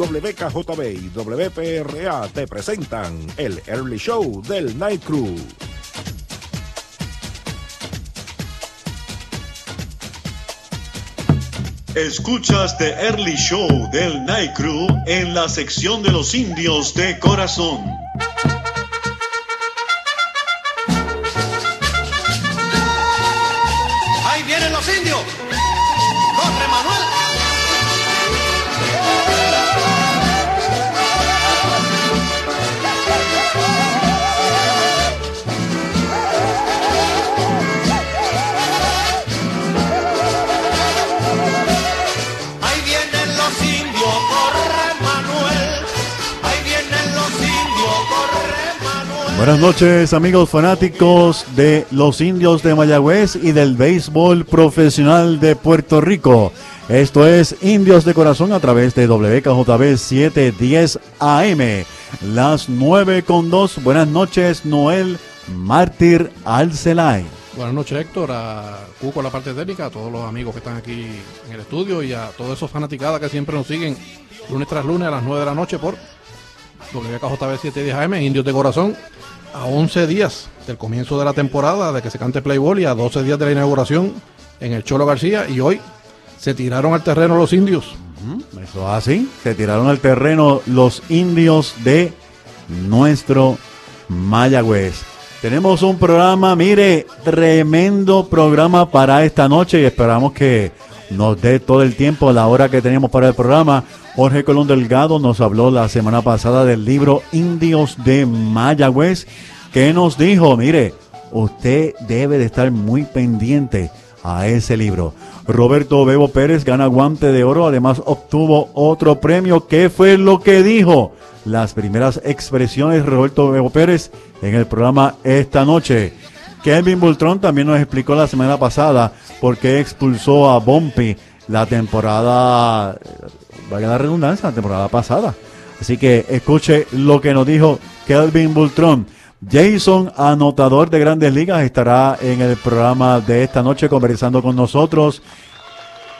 WKJB y WPRA te presentan el Early Show del Night Crew. Escuchas The Early Show del Night Crew en la sección de los indios de corazón. Buenas noches amigos fanáticos de los indios de Mayagüez y del béisbol profesional de Puerto Rico. Esto es Indios de Corazón a través de WKJB 710 AM. Las 9 con 2. Buenas noches Noel Mártir Alcelay. Buenas noches, Héctor, a Cuco, la parte técnica, a todos los amigos que están aquí en el estudio y a todos esos fanaticadas que siempre nos siguen lunes tras lunes a las 9 de la noche por WKJB 710 AM, Indios de Corazón, a 11 días del comienzo de la temporada, de que se cante Playboy y a 12 días de la inauguración en el Cholo García y hoy se tiraron al terreno los indios. Eso así. Se tiraron al terreno los indios de nuestro Mayagüez. Tenemos un programa, mire, tremendo programa para esta noche y esperamos que nos dé todo el tiempo, la hora que tenemos para el programa. Jorge Colón Delgado nos habló la semana pasada del libro Indios de Mayagüez, que nos dijo, mire, usted debe de estar muy pendiente a ese libro. Roberto Bebo Pérez gana guante de oro, además obtuvo otro premio. ¿Qué fue lo que dijo? Las primeras expresiones Roberto Bebo Pérez en el programa esta noche. Kevin Bultrón también nos explicó la semana pasada por qué expulsó a Bumpy la temporada, vaya la redundancia, la temporada pasada. Así que escuche lo que nos dijo Kelvin Bultrón. Jason, anotador de grandes ligas, estará en el programa de esta noche conversando con nosotros.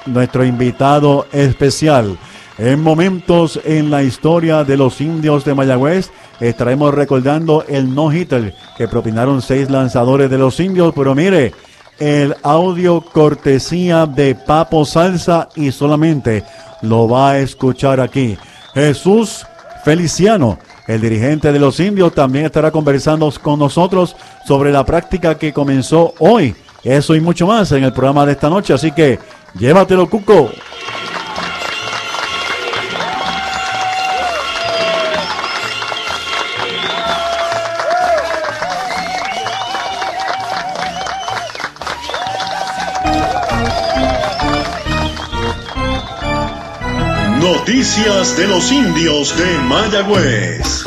Nuestro invitado especial. En momentos en la historia de los indios de Mayagüez, estaremos recordando el no-hitter que propinaron seis lanzadores de los indios. Pero mire, el audio cortesía de Papo Salsa y solamente lo va a escuchar aquí. Jesús Feliciano, el dirigente de los indios, también estará conversando con nosotros sobre la práctica que comenzó hoy. Eso y mucho más en el programa de esta noche. Así que llévatelo, Cuco. Noticias de los indios de Mayagüez.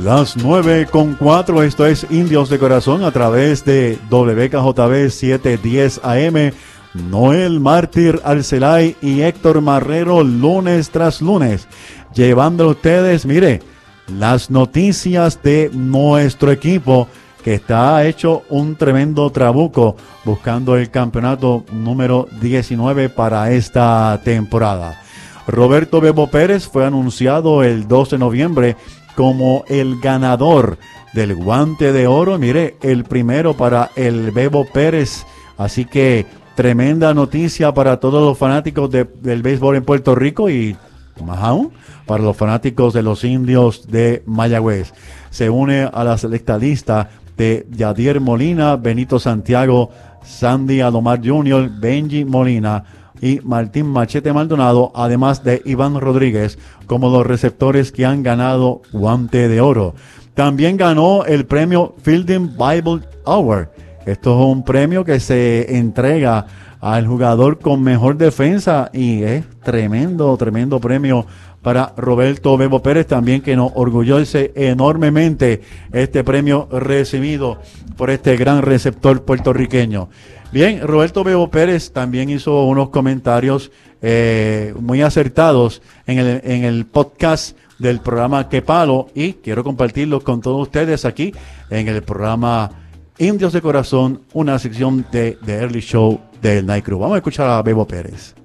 Las 9 con 4, esto es Indios de Corazón a través de WKJB 710 AM. Noel Mártir Arcelay y Héctor Marrero lunes tras lunes, llevando a ustedes, mire, las noticias de nuestro equipo que está hecho un tremendo trabuco buscando el campeonato número 19 para esta temporada. Roberto Bebo Pérez fue anunciado el 2 de noviembre como el ganador del guante de oro. Mire, el primero para el Bebo Pérez. Así que tremenda noticia para todos los fanáticos de- del béisbol en Puerto Rico y más aún para los fanáticos de los indios de Mayagüez. Se une a la selecta lista de Yadier Molina, Benito Santiago, Sandy Alomar Jr., Benji Molina y Martín Machete Maldonado, además de Iván Rodríguez, como los receptores que han ganado guante de oro. También ganó el premio Fielding Bible Hour. Esto es un premio que se entrega al jugador con mejor defensa y es tremendo, tremendo premio para Roberto Bebo Pérez también que nos orgullece enormemente este premio recibido por este gran receptor puertorriqueño. Bien, Roberto Bebo Pérez también hizo unos comentarios eh, muy acertados en el, en el podcast del programa Que Palo y quiero compartirlos con todos ustedes aquí en el programa Indios de Corazón, una sección de, de Early Show del Night Crew. Vamos a escuchar a Bebo Pérez.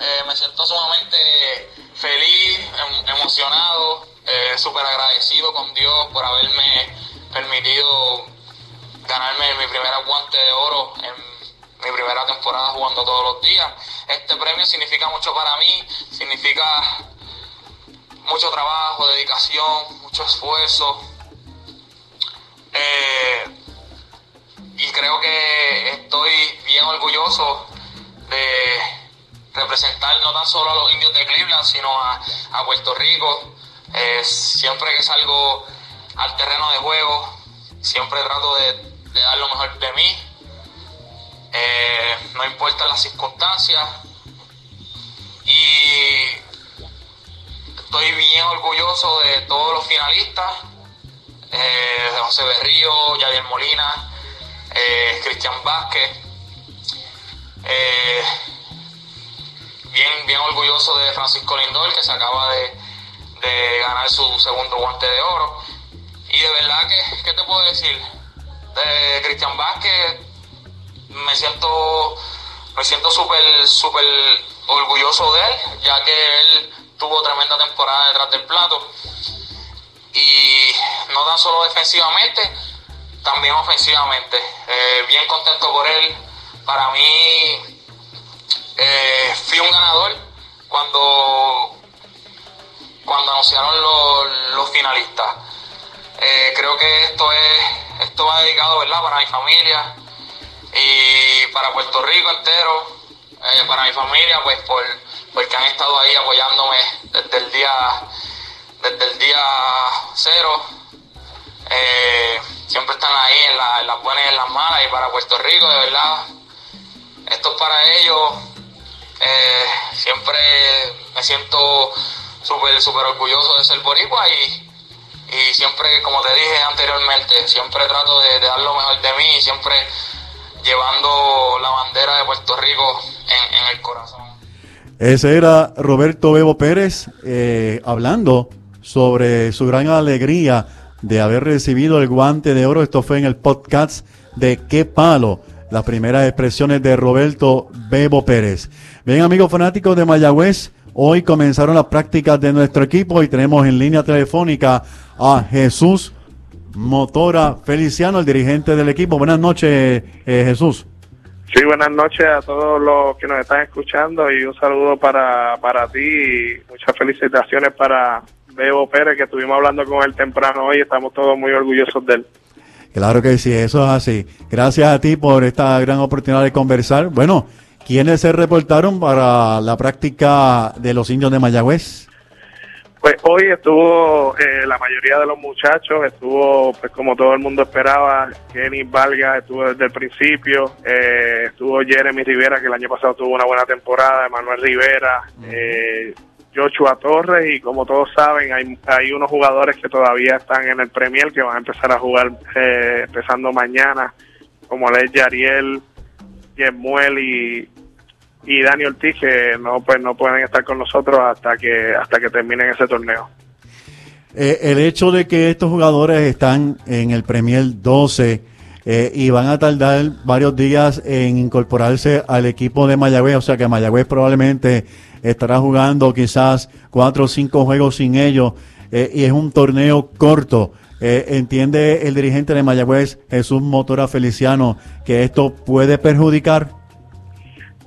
Eh, me siento sumamente feliz, em- emocionado, eh, súper agradecido con Dios por haberme permitido ganarme mi primera guante de oro en mi primera temporada jugando todos los días. Este premio significa mucho para mí, significa mucho trabajo, dedicación, mucho esfuerzo. Eh, y creo que estoy bien orgulloso de representar no tan solo a los indios de Cleveland, sino a, a Puerto Rico. Eh, siempre que salgo al terreno de juego, siempre trato de, de dar lo mejor de mí. Eh, no importa las circunstancias. Y estoy bien orgulloso de todos los finalistas. eh, José Berrío, Yadier Molina, Cristian Vázquez. Bien, bien orgulloso de Francisco Lindor, que se acaba de, de ganar su segundo guante de oro. Y de verdad que, ¿qué te puedo decir? De Cristian Vázquez me siento me siento súper súper orgulloso de él, ya que él tuvo tremenda temporada detrás del plato. Y no tan solo defensivamente, también ofensivamente. Eh, bien contento por él. Para mí eh, fui un ganador cuando, cuando anunciaron los, finalistas. Eh, creo que esto es esto va dedicado verdad para mi familia y para Puerto Rico entero. Eh, para mi familia pues por porque han estado ahí apoyándome desde el día desde el día cero. Siempre están ahí en, en las buenas y en las malas. Y para Puerto Rico de verdad esto es para ellos eh, siempre me siento súper súper orgulloso de ser boricua y, y siempre, como te dije anteriormente, siempre trato de, dar lo mejor de mí siempre llevando la bandera de Puerto Rico en, en el corazón. Ese era Roberto Bebo Pérez eh, hablando sobre su gran alegría de haber recibido el guante de oro. Esto fue en el podcast de Qué Palo, las primeras expresiones de Roberto Bebo Pérez. Bien, amigos fanáticos de Mayagüez, hoy comenzaron las prácticas de nuestro equipo y tenemos en línea telefónica a Jesús Motora Feliciano, el dirigente del equipo. Buenas noches, eh, Jesús. Sí, buenas noches a todos los que nos están escuchando y un saludo para, para ti y muchas felicitaciones para Bebo Pérez, que estuvimos hablando con él temprano hoy, estamos todos muy orgullosos de él. Claro que sí, eso es así. Gracias a ti por esta gran oportunidad de conversar. Bueno, ¿quiénes se reportaron para la práctica de los indios de Mayagüez? Pues hoy estuvo eh, la mayoría de los muchachos, estuvo pues como todo el mundo esperaba, Kenny Valga estuvo desde el principio, eh, estuvo Jeremy Rivera que el año pasado tuvo una buena temporada, Emanuel Rivera, eh, Joshua Torres y como todos saben hay, hay unos jugadores que todavía están en el Premier que van a empezar a jugar eh, empezando mañana, como es Yariel, Yemuel y, y Dani Ortiz que no pues no pueden estar con nosotros hasta que hasta que terminen ese torneo. Eh, el hecho de que estos jugadores están en el Premier 12 eh, y van a tardar varios días en incorporarse al equipo de Mayagüez, o sea que Mayagüez probablemente estará jugando quizás cuatro o cinco juegos sin ellos eh, y es un torneo corto. Eh, ¿Entiende el dirigente de Mayagüez, Jesús Motora Feliciano, que esto puede perjudicar?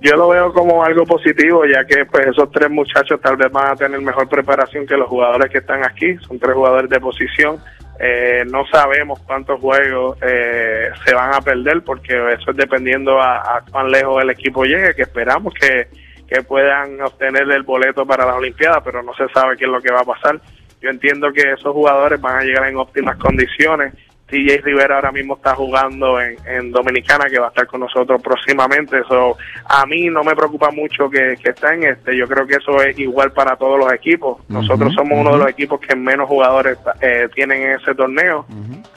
Yo lo veo como algo positivo, ya que pues esos tres muchachos tal vez van a tener mejor preparación que los jugadores que están aquí. Son tres jugadores de posición. Eh, no sabemos cuántos juegos eh, se van a perder, porque eso es dependiendo a, a cuán lejos el equipo llegue, que esperamos que, que puedan obtener el boleto para las Olimpiadas, pero no se sabe qué es lo que va a pasar. Yo entiendo que esos jugadores van a llegar en óptimas condiciones. TJ Rivera ahora mismo está jugando en, en Dominicana, que va a estar con nosotros próximamente. Eso a mí no me preocupa mucho que, que está en este. Yo creo que eso es igual para todos los equipos. Nosotros somos uno de los equipos que menos jugadores eh, tienen en ese torneo.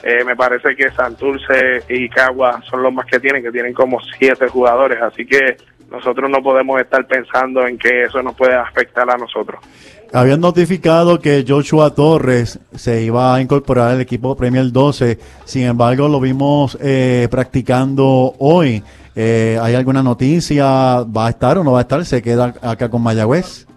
Eh, me parece que Santurce y Cagua son los más que tienen, que tienen como siete jugadores. Así que nosotros no podemos estar pensando en que eso nos puede afectar a nosotros. Habían notificado que Joshua Torres se iba a incorporar al equipo Premier 12, sin embargo lo vimos eh, practicando hoy. Eh, ¿Hay alguna noticia? ¿Va a estar o no va a estar? ¿Se queda acá con Mayagüez?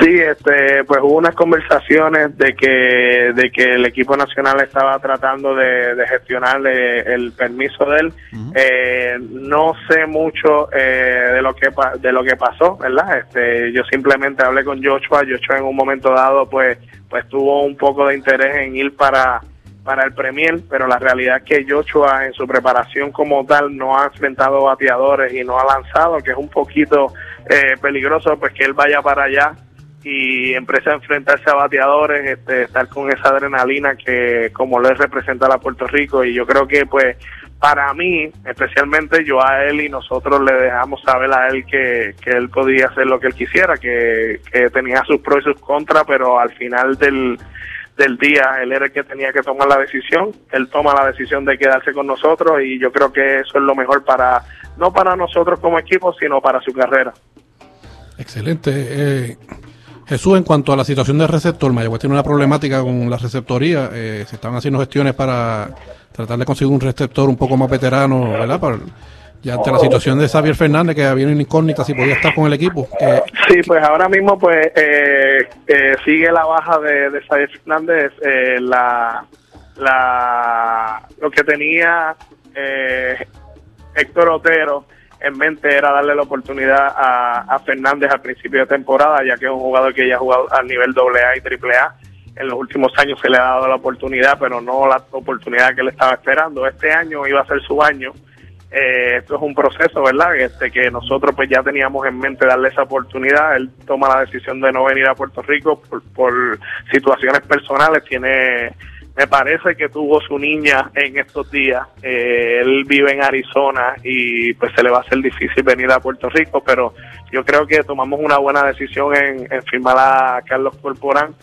Sí, este, pues hubo unas conversaciones de que, de que el equipo nacional estaba tratando de, de gestionar el permiso de él. Eh, no sé mucho eh, de lo que de lo que pasó, ¿verdad? Este, yo simplemente hablé con Joshua. Joshua en un momento dado, pues, pues tuvo un poco de interés en ir para para el Premier, pero la realidad es que Joshua en su preparación como tal no ha enfrentado bateadores y no ha lanzado, que es un poquito eh, peligroso, pues que él vaya para allá y empiece a enfrentarse a bateadores, este, estar con esa adrenalina que como le representa a Puerto Rico y yo creo que pues para mí, especialmente yo a él y nosotros le dejamos saber a él que, que él podía hacer lo que él quisiera, que, que tenía sus pros y sus contras, pero al final del, del día él era el que tenía que tomar la decisión, él toma la decisión de quedarse con nosotros y yo creo que eso es lo mejor para, no para nosotros como equipo, sino para su carrera. Excelente. Eh, Jesús, en cuanto a la situación del receptor, Mayagüez tiene una problemática con la receptoría. Eh, se están haciendo gestiones para tratar de conseguir un receptor un poco más veterano, ¿verdad? Para- ya ante la situación de Xavier Fernández, que había una incógnita si podía estar con el equipo. Sí, pues ahora mismo pues eh, eh, sigue la baja de, de Xavier Fernández. eh, la, la, lo que tenía eh, Héctor Otero en mente era darle la oportunidad a, a Fernández al principio de temporada, ya que es un jugador que ya ha jugado al nivel AA y AAA. En los últimos años se le ha dado la oportunidad, pero no la oportunidad que él estaba esperando. Este año iba a ser su año. Eh, esto es un proceso, ¿verdad? Este, que nosotros pues ya teníamos en mente darle esa oportunidad. Él toma la decisión de no venir a Puerto Rico por, por situaciones personales. Tiene, me parece que tuvo su niña en estos días. Eh, él vive en Arizona y pues se le va a hacer difícil venir a Puerto Rico, pero yo creo que tomamos una buena decisión en, firmar a Carlos Corporán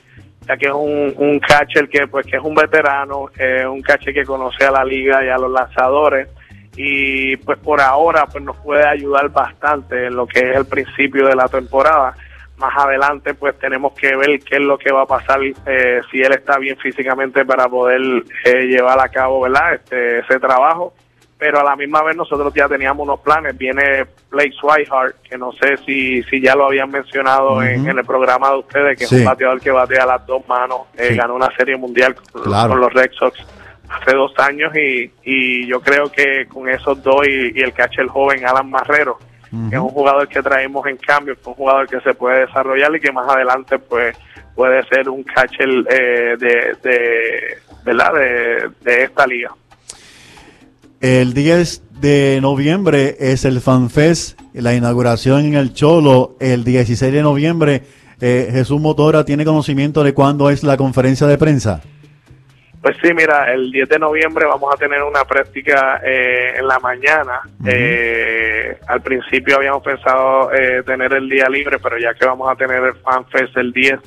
ya que es un, un catcher que pues que es un veterano, eh, un catcher que conoce a la liga y a los lanzadores y pues por ahora pues nos puede ayudar bastante en lo que es el principio de la temporada. Más adelante pues tenemos que ver qué es lo que va a pasar eh, si él está bien físicamente para poder eh, llevar a cabo verdad este ese trabajo pero a la misma vez nosotros ya teníamos unos planes. Viene Blake Swihart, que no sé si, si ya lo habían mencionado en, el programa de ustedes, que Sí. es un bateador que batea las dos manos, eh, Sí. ganó una serie mundial con, Claro. con los Red Sox hace dos años y, y yo creo que con esos dos y, y el catcher joven Alan Marrero, que es un jugador que traemos en cambio, es un jugador que se puede desarrollar y que más adelante pues puede ser un catcher eh, de, de, ¿verdad? De, de esta liga. El 10 de noviembre es el FanFest, la inauguración en el Cholo. El 16 de noviembre, eh, Jesús Motora tiene conocimiento de cuándo es la conferencia de prensa. Pues sí, mira, el 10 de noviembre vamos a tener una práctica eh, en la mañana. Eh, al principio habíamos pensado eh, tener el día libre, pero ya que vamos a tener el FanFest el 10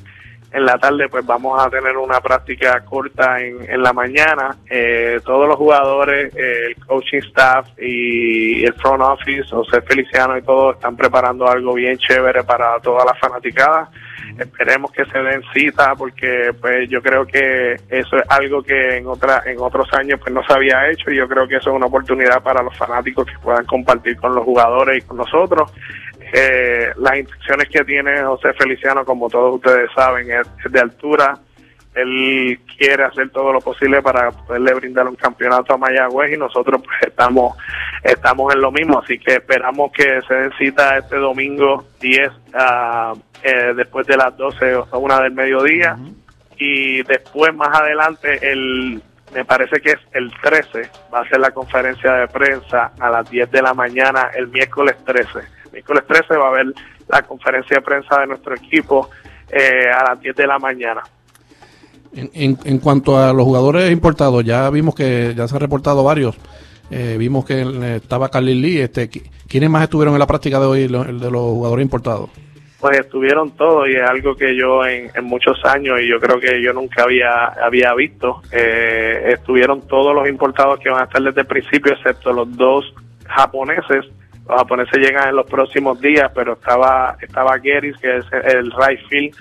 en la tarde, pues vamos a tener una práctica corta en, en la mañana. Eh, todos los jugadores, eh, el coaching staff y el front office, José Feliciano y todo, están preparando algo bien chévere para todas las fanaticadas. Esperemos que se den cita porque pues yo creo que eso es algo que en otra en otros años pues no se había hecho y yo creo que eso es una oportunidad para los fanáticos que puedan compartir con los jugadores y con nosotros. Eh, las intenciones que tiene José Feliciano, como todos ustedes saben, es, es de altura. Él quiere hacer todo lo posible para poderle brindar un campeonato a Mayagüez y nosotros pues estamos estamos en lo mismo, así que esperamos que se den cita este domingo 10 ah, eh, después de las 12 o una del mediodía. Y después más adelante el me parece que es el 13 va a ser la conferencia de prensa a las 10 de la mañana el miércoles 13 miércoles 13 va a haber la conferencia de prensa de nuestro equipo eh, a las 10 de la mañana En, en, en cuanto a los jugadores importados, ya vimos que ya se han reportado varios. Eh, vimos que eh, estaba Carly Lee. Este, qui- ¿Quiénes más estuvieron en la práctica de hoy, lo- el de los jugadores importados? pues estuvieron todos y es algo que yo en, en muchos años y yo creo que yo nunca había había visto eh, estuvieron todos los importados que van a estar desde el principio excepto los dos japoneses Los japoneses llegan en los próximos días, pero estaba estaba Gettys, que es el right field,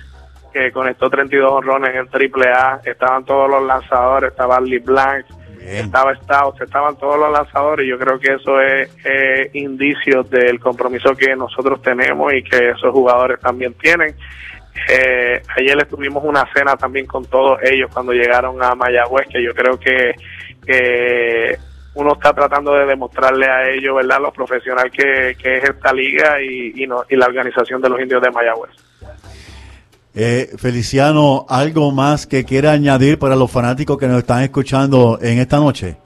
que conectó 32 honrones en triple A. Estaban todos los lanzadores, estaba Lee Blanc, estaba Stout, estaban todos los lanzadores. Yo creo que eso es eh, indicio del compromiso que nosotros tenemos y que esos jugadores también tienen. Eh, ayer estuvimos una cena también con todos ellos cuando llegaron a Mayagüez, que yo creo que, que uno está tratando de demostrarle a ellos, ¿verdad?, lo profesional que, que es esta liga y, y, no, y la organización de los indios de Mayagüez. Eh, Feliciano, ¿algo más que quiera añadir para los fanáticos que nos están escuchando en esta noche?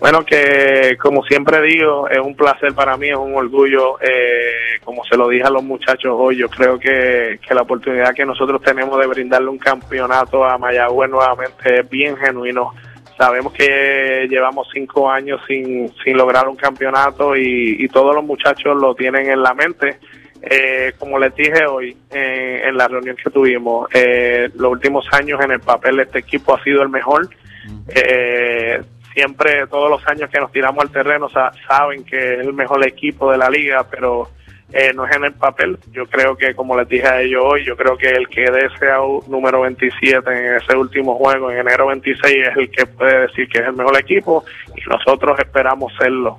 Bueno, que como siempre digo, es un placer para mí, es un orgullo, eh, como se lo dije a los muchachos hoy, yo creo que, que la oportunidad que nosotros tenemos de brindarle un campeonato a Mayagüez nuevamente es bien genuino. Sabemos que llevamos cinco años sin, sin lograr un campeonato y, todos los muchachos lo tienen en la mente. Eh, como les dije hoy eh, en la reunión que tuvimos, eh, los últimos años en el papel este equipo ha sido el mejor. Eh, siempre, todos los años que nos tiramos al terreno, sa- saben que es el mejor equipo de la liga, pero eh, no es en el papel. Yo creo que, como les dije a ellos hoy, yo creo que el que dé ese número 27 en ese último juego, en enero 26, es el que puede decir que es el mejor equipo y nosotros esperamos serlo.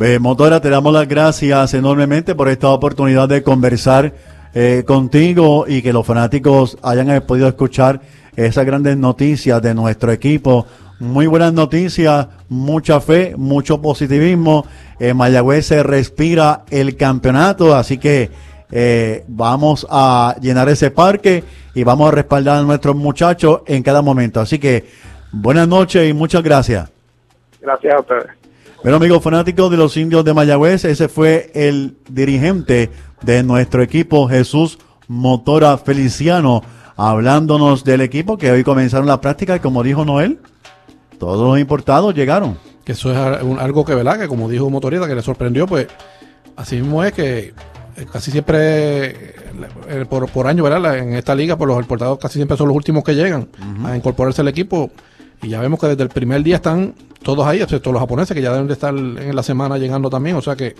Eh, Motora, te damos las gracias enormemente por esta oportunidad de conversar eh, contigo y que los fanáticos hayan podido escuchar esas grandes noticias de nuestro equipo. Muy buenas noticias, mucha fe, mucho positivismo. En Mayagüez se respira el campeonato, así que eh, vamos a llenar ese parque y vamos a respaldar a nuestros muchachos en cada momento. Así que buenas noches y muchas gracias. Gracias a ustedes. Bueno, amigos fanáticos de los indios de Mayagüez, ese fue el dirigente de nuestro equipo, Jesús Motora Feliciano, hablándonos del equipo que hoy comenzaron la práctica y como dijo Noel, todos los importados llegaron. Que eso es algo que, ¿verdad? Que como dijo Motorita, que le sorprendió, pues así mismo es que eh, casi siempre eh, por, por año, ¿verdad? En esta liga, pues los importados casi siempre son los últimos que llegan a incorporarse al equipo. Y ya vemos que desde el primer día están todos ahí, excepto los japoneses, que ya deben de estar en la semana llegando también. O sea que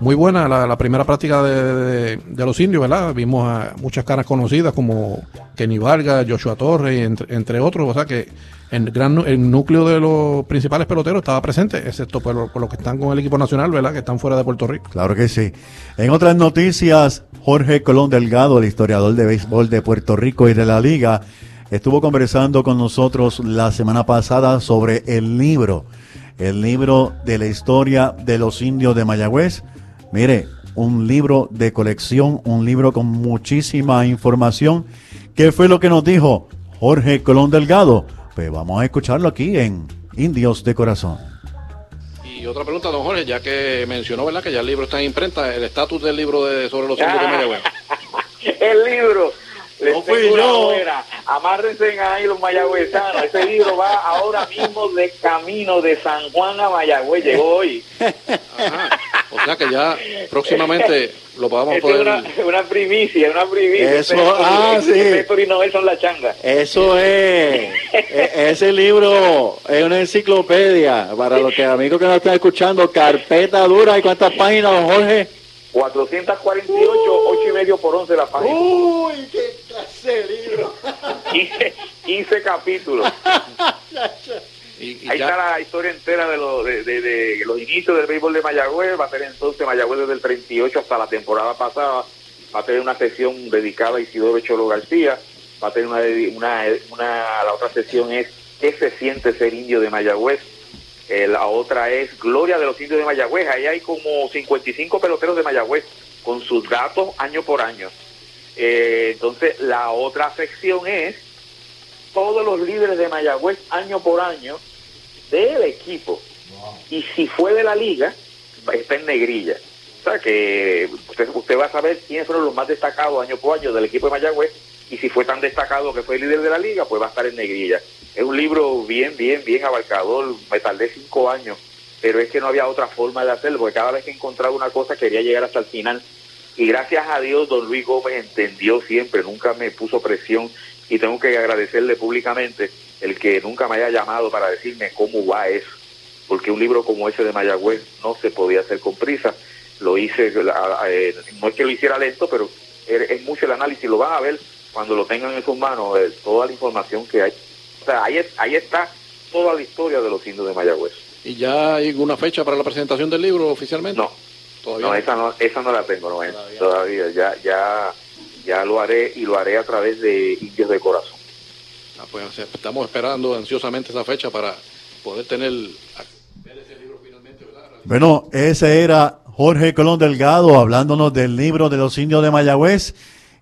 muy buena la, la primera práctica de, los indios, ¿verdad? Vimos a muchas caras conocidas como Kenny Vargas, Joshua Torres, entre, entre otros. O sea que el gran el núcleo de los principales peloteros estaba presente, excepto por, por los que están con el equipo nacional, ¿verdad? Que están fuera de Puerto Rico. Claro que sí. En otras noticias, Jorge Colón Delgado, el historiador de béisbol de Puerto Rico y de la liga, estuvo conversando con nosotros la semana pasada sobre el libro, el libro de la historia de los indios de Mayagüez. Mire, un libro de colección, un libro con muchísima información. ¿Qué fue lo que nos dijo Jorge Colón Delgado? Pues vamos a escucharlo aquí en Indios de Corazón. Y otra pregunta, don Jorge, ya que mencionó, ¿verdad? Que ya el libro está en imprenta, el estatus del libro de, sobre los indios de Mayagüez. El libro. Les No fui yo. Amárrense ahí los mayagüezanos. Ese libro va ahora mismo de camino de San Juan a Mayagüez. Llegó hoy. Ajá. O sea que ya próximamente lo podamos Esta es poder... una, una primicia, una primicia. Eso, Este- ah, este- sí. este y Noel son la changa. Eso es. E- ese libro es una enciclopedia. Para los que amigos que nos están escuchando, carpeta dura. ¿Y cuántas páginas, don Jorge? 448, 8 y medio por 11 la página. Uy, qué clase de libro. 15, 15 capítulos. Y, y Ahí ya- está la historia entera de, lo- de, de- de los inicios del béisbol de Mayagüez. Va a tener entonces Mayagüez desde el 38 hasta la temporada pasada. Va a tener una sesión dedicada a Isidoro Cholo García. Va a tener una, una- la otra sesión es ¿Qué se siente ser indio de Mayagüez? Eh, la otra es Gloria de los indios de Mayagüez. Ahí hay como 55 peloteros de Mayagüez con sus datos año por año. Eh, entonces, la otra sección es todos los líderes de Mayagüez año por año del equipo. Y si fue de la liga, está en negrilla. O sea que usted, usted va a saber quiénes fueron los más destacados año por año del equipo de Mayagüez. Y si fue tan destacado que fue el líder de la liga, pues va a estar en negrilla. Es un libro bien, bien, bien abarcador. Me tardé cinco años, pero es que no había otra forma de hacerlo, porque cada vez que encontraba una cosa quería llegar hasta el final. Y gracias a Dios, don Luis Gómez entendió siempre, nunca me puso presión y tengo que agradecerle públicamente el que nunca me haya llamado para decirme cómo va eso. porque un libro como ese de Mayagüez no se podía hacer con prisa. Lo hice, eh, no es que lo hiciera lento, pero es mucho el análisis. Lo van a ver cuando lo tengan en sus manos, eh, toda la información que hay. Sea, ahí, ahí está toda la historia de los indios de Mayagüez. ¿Y ya hay una fecha para la presentación del libro oficialmente? No, ¿Todavía? no, esa no, esa no la tengo, no, todavía. todavía. Ya, ya, ya lo haré y lo haré a través de Indios de Corazón. Ah, pues estamos esperando ansiosamente esa fecha para poder tener ver ese libro finalmente, Bueno, ese era Jorge Colón Delgado hablándonos del libro de los indios de Mayagüez.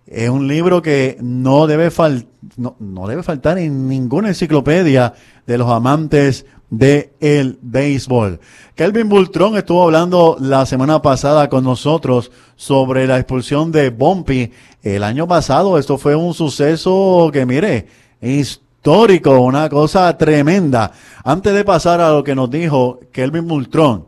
Es un libro que no debe, fal no, no, debe faltar en ninguna enciclopedia de los amantes del el béisbol. Kelvin Bultrón estuvo hablando la semana pasada con nosotros sobre la expulsión de Bumpy el año pasado. Esto fue un suceso que, mire, histórico, una cosa tremenda. Antes de pasar a lo que nos dijo Kelvin Bultrón,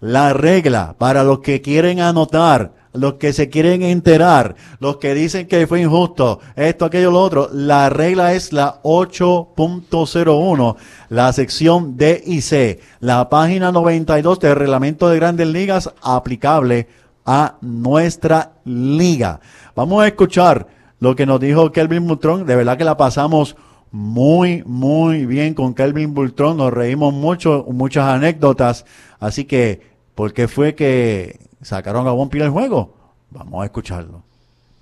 la regla para los que quieren anotar los que se quieren enterar, los que dicen que fue injusto, esto, aquello, lo otro, la regla es la 8.01, la sección D y C, la página 92 del reglamento de grandes ligas aplicable a nuestra liga. Vamos a escuchar lo que nos dijo Kelvin Bultrón, de verdad que la pasamos muy, muy bien con Kelvin Bultrón, nos reímos mucho, muchas anécdotas, así que, ¿por qué fue que sacaron a Bumpy del juego. Vamos a escucharlo.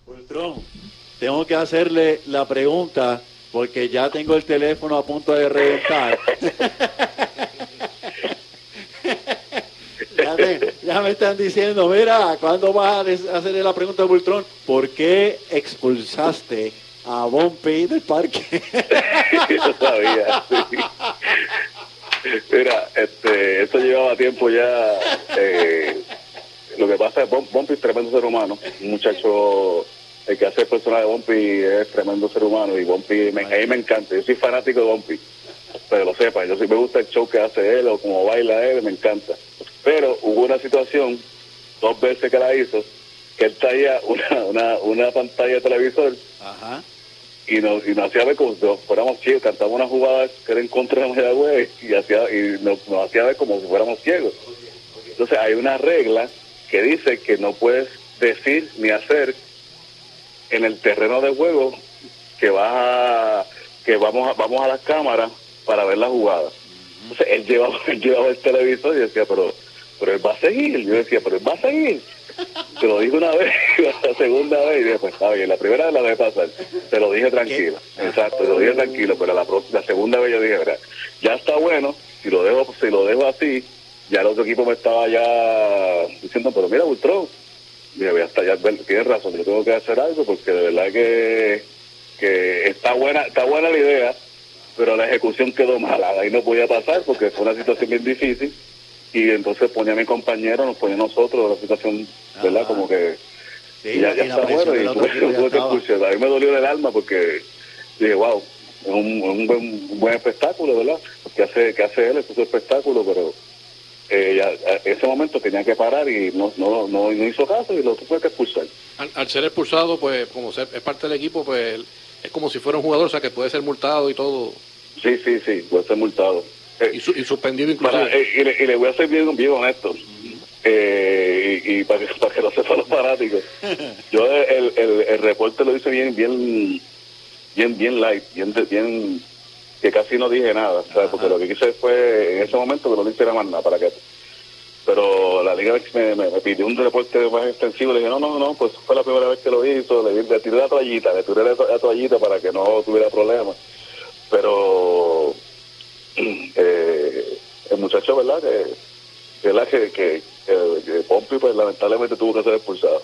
Ultron, tengo que hacerle la pregunta porque ya tengo el teléfono a punto de reventar. ya, me están diciendo, mira, ¿cuándo vas a hacerle la pregunta a Bultrón? ¿Por qué expulsaste a Bumpy del parque? Yo sabía, Mira, este, esto llevaba tiempo ya eh, lo que pasa es que Bumpy es tremendo ser humano, un muchacho, el que hace el personaje de Bumpy es tremendo ser humano y Bumpy me, a mí me encanta, yo soy fanático de Bumpy, pero lo sepan, yo sí me gusta el show que hace él o como baila él, me encanta. Pero hubo una situación, dos veces que la hizo, que él traía una, una, una pantalla de televisor y nos, y nos hacía ver como si fuéramos ciegos, cantaba una jugada que era en contra de Mayagüez y, hacía, y nos, nos hacía ver como si fuéramos ciegos. Entonces hay una regla que dice que no puedes decir ni hacer en el terreno de juego que va que vamos a, vamos a las cámaras para ver la jugada. Entonces él llevaba, él llevaba el televisor y decía, pero, pero él va a seguir. Yo decía, pero él va a seguir. Te lo dije una vez, la segunda vez, y dije, pues está bien, la primera vez la debe pasar. Te lo dije tranquilo, exacto, te lo dije tranquilo, pero la, la segunda vez yo dije, ya está bueno, si lo dejo, si lo dejo así, ya el otro equipo me estaba ya diciendo, pero mira, Ultron, mira, hasta ya tienes razón, yo tengo que hacer algo porque de verdad que, que está buena está buena la idea, pero la ejecución quedó mala, ahí no podía pasar porque fue una situación bien difícil y entonces ponía a mi compañero, nos ponía a nosotros la situación, ¿verdad? Como que ya, ya está bueno y tuve, que escuchar. A mí me dolió el alma porque dije, wow, es un, un, buen, un buen espectáculo, ¿verdad? Que hace, que hace él, es un espectáculo, pero eh, en ese momento tenía que parar y no, no, no, hizo caso y lo tuve que expulsar. Al, ser expulsado, pues como ser, es parte del equipo, pues es como si fuera un jugador, o sea que puede ser multado y todo. Sí, sí, sí, puede ser multado. y, suspendido incluso. Eh, y, le, voy a ser bien, bien honesto. Eh, y, para, que, para que lo sepan los fanáticos. Yo el, el, el, reporte lo hice bien, bien, bien, bien light, bien, bien que casi no dije nada, porque lo que quise fue en ese momento que no le hiciera más nada para que pero la liga me, me, pidió un reporte más extensivo le dije no no no pues fue la primera vez que lo hizo le, le tiré la toallita le tiré la, toallita para que no tuviera problemas pero eh, el muchacho verdad que verdad que, que, que, Pompi pues lamentablemente tuvo que ser expulsado.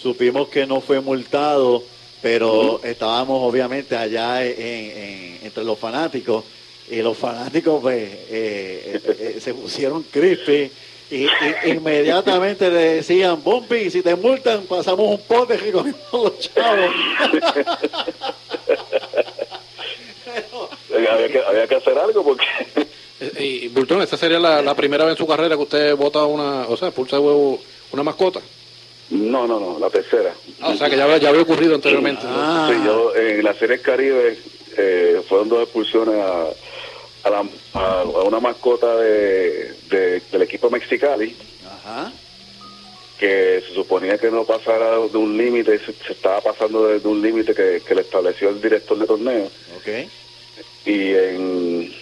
Supimos que no fue multado pero estábamos obviamente allá en, entre los fanáticos y los fanáticos pues eh, eh, eh, se pusieron crispy y, inmediatamente le decían Bumpy si te multan pasamos un pote con los chavos había, que, había que hacer algo porque y Bultón, esta sería la, la, primera vez en su carrera que usted vota una, o sea, expulsa huevo una mascota. No, no, no, la tercera. Ah, o sea que ya, ya había ocurrido anteriormente. Ah. Sí, yo en la Serie Caribe eh, fueron dos expulsiones a, a, la- a- a una mascota de, de- del equipo Mexicali Ajá. que se suponía que no pasara de un límite, se, se estaba pasando de, de un límite que, que le estableció el director de torneo. Ok. Y en,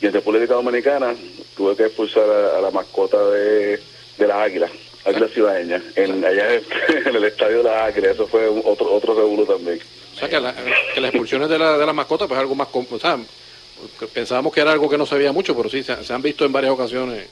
y en República Dominicana tuve que expulsar a, a la mascota de, de las águilas, águilas ciudadeñas, en, allá en, el estadio de las águilas. Eso fue otro otro revuelo también. O sea, que, la- que las expulsiones de la, de la mascota pues es algo más... O sea, pensábamos que era algo que no se veía mucho, pero sí, se, se han visto en varias ocasiones.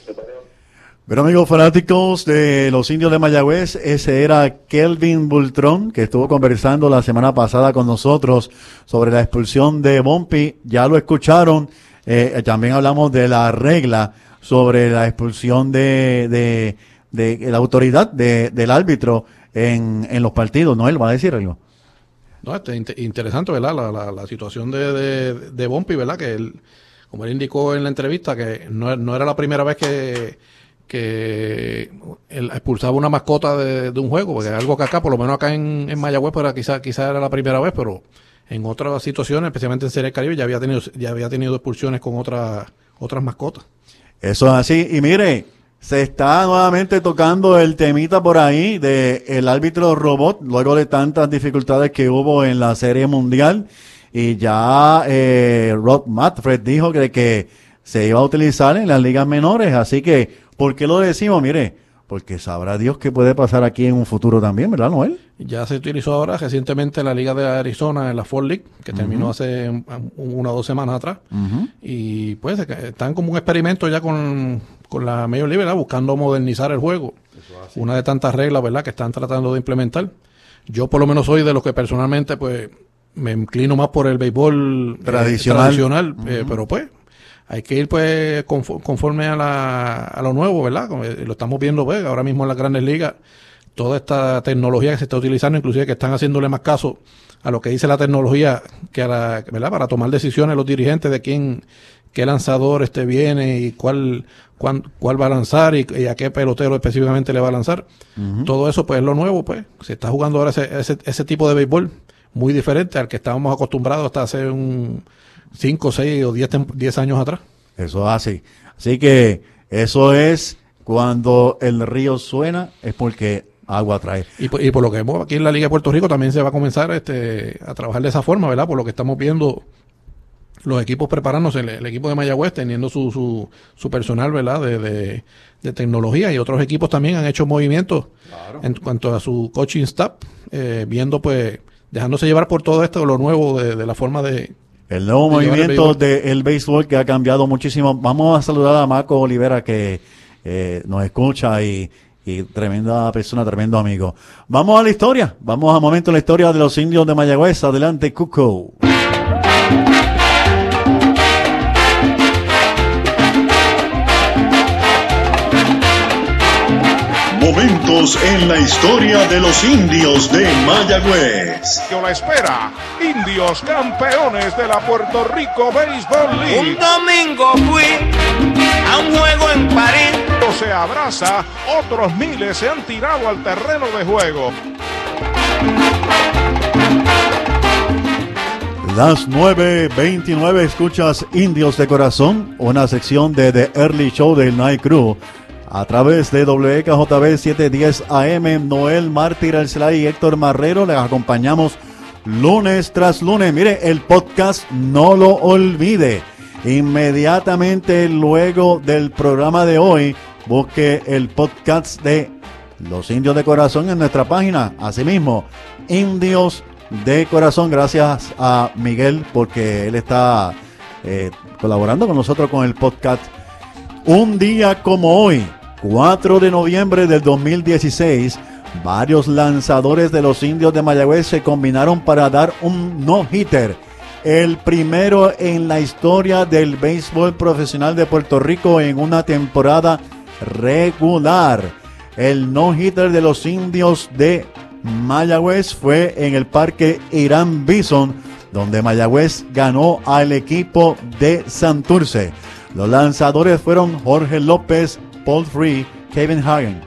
Pero amigos fanáticos de los indios de Mayagüez, ese era Kelvin Bultrón, que estuvo conversando la semana pasada con nosotros sobre la expulsión de Bompi. Ya lo escucharon. Eh, también hablamos de la regla sobre la expulsión de, de, de la autoridad de- del árbitro en, en los partidos. ¿No? Él va a decir algo. No, este, inte- interesante, ¿verdad? La, la, la situación de, de, de Bompi, ¿verdad? Que él, como él indicó en la entrevista, que no, no era la primera vez que, que él expulsaba una mascota de, de un juego, porque es algo que acá, por lo menos acá en, en Mayagüez, pues, quizá, quizá era la primera vez, pero en otras situaciones, especialmente en Serie del Caribe, ya había tenido, ya había tenido expulsiones con otras, otras mascotas. Eso es así. Y mire, se está nuevamente tocando el temita por ahí de el árbitro robot, luego de tantas dificultades que hubo en la Serie Mundial. Y ya eh, Rod Matfred dijo que, que se iba a utilizar en las ligas menores. Así que, ¿por qué lo decimos? Mire, porque sabrá Dios qué puede pasar aquí en un futuro también, ¿verdad, Noel? Ya se utilizó ahora recientemente en la Liga de Arizona, en la Ford League, que terminó hace una o dos semanas atrás. Y pues están como un experimento ya con, con la Major League, ¿verdad? Buscando modernizar el juego. Una de tantas reglas, ¿verdad? Que están tratando de implementar. Yo por lo menos soy de los que personalmente pues me inclino más por el béisbol eh, Tradicional. eh, pero pues hay que ir pues confo- conforme a, la, a lo nuevo, ¿verdad? Como, eh, Lo estamos viendo pues, ahora mismo en las grandes ligas, toda esta tecnología que se está utilizando, inclusive que están haciéndole más caso a lo que dice la tecnología que a la, ¿verdad? Para tomar decisiones los dirigentes de quién, qué lanzador este viene y cuál, cuán- cuál va a lanzar y, y a qué pelotero específicamente le va a lanzar. Todo eso pues es lo nuevo, pues. Se está jugando ahora ese, ese, ese tipo de béisbol muy diferente al que estábamos acostumbrados hasta hace un 5, 6 o 10 tem- 10 años atrás. Eso es así. Así que eso es cuando el río suena, es porque agua trae. Y, y por lo que vemos aquí en la Liga de Puerto Rico también se va a comenzar este, a trabajar de esa forma, ¿verdad? Por lo que estamos viendo los equipos preparándose, el, el equipo de Mayagüez teniendo su, su, su personal, ¿verdad? De, de, de tecnología y otros equipos también han hecho movimientos en cuanto a su coaching staff, eh, viendo pues, dejándose llevar por todo esto, lo nuevo de, de la forma de... El nuevo de movimiento béisbol. del béisbol que ha cambiado muchísimo. Vamos a saludar a Marco Olivera que eh, nos escucha y, y tremenda persona, tremendo amigo. Vamos a la historia. Vamos a momento la historia de los indios de Mayagüez. Adelante, Cuco. En la historia de los indios de Mayagüez. Que la espera. Indios campeones de la Puerto Rico Baseball Un League. domingo fui a un juego en París. Se abraza, otros miles se han tirado al terreno de juego. Las 9.29 escuchas Indios de Corazón, una sección de The Early Show del Night Crew. A través de WKJB 710 AM, Noel Mártir Arcelay y Héctor Marrero les acompañamos lunes tras lunes. Mire, el podcast no lo olvide. Inmediatamente luego del programa de hoy, busque el podcast de Los Indios de Corazón en nuestra página. Asimismo, Indios de Corazón. Gracias a Miguel porque él está eh, colaborando con nosotros con el podcast. Un día como hoy, 4 de noviembre del 2016, varios lanzadores de los indios de Mayagüez se combinaron para dar un no-hitter. El primero en la historia del béisbol profesional de Puerto Rico en una temporada regular. El no-hitter de los indios de Mayagüez fue en el parque Irán Bison, donde Mayagüez ganó al equipo de Santurce. Los lanzadores fueron Jorge López, Paul Free, Kevin Hagen,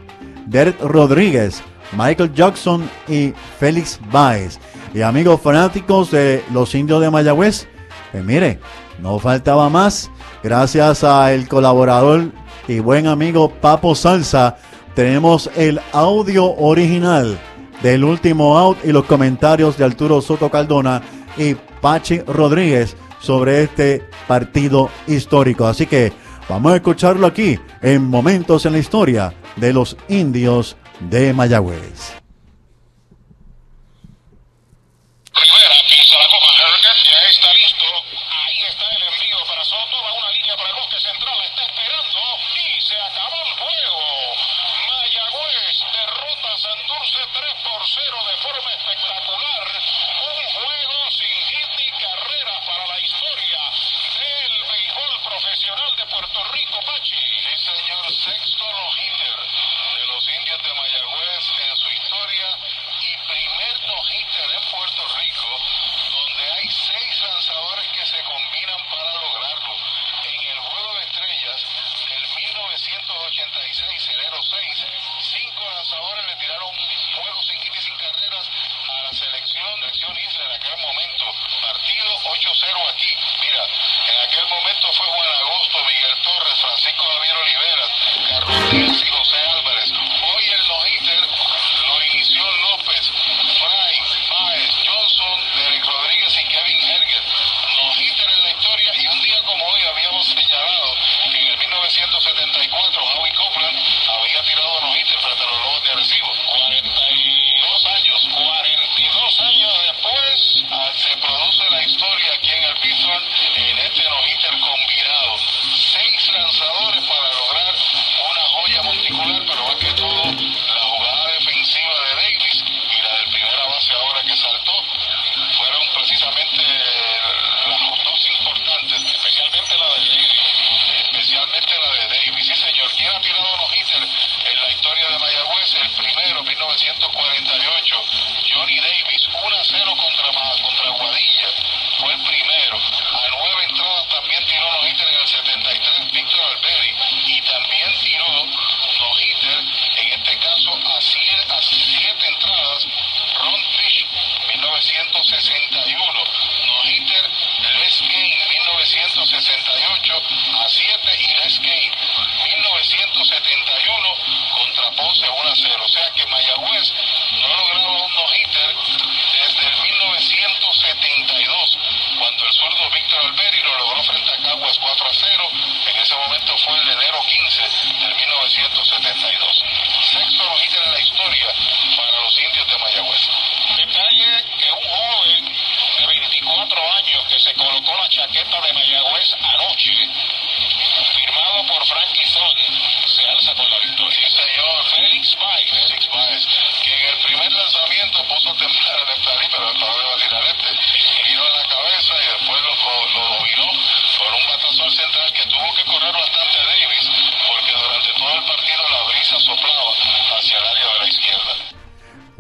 Derek Rodríguez, Michael Jackson y Félix Baez. Y amigos fanáticos de los indios de Mayagüez, pues mire, no faltaba más gracias a el colaborador y buen amigo Papo Salsa, tenemos el audio original del último out y los comentarios de Arturo Soto Caldona y Pachi Rodríguez sobre este partido histórico. Así que vamos a escucharlo aquí en Momentos en la Historia de los Indios de Mayagüez.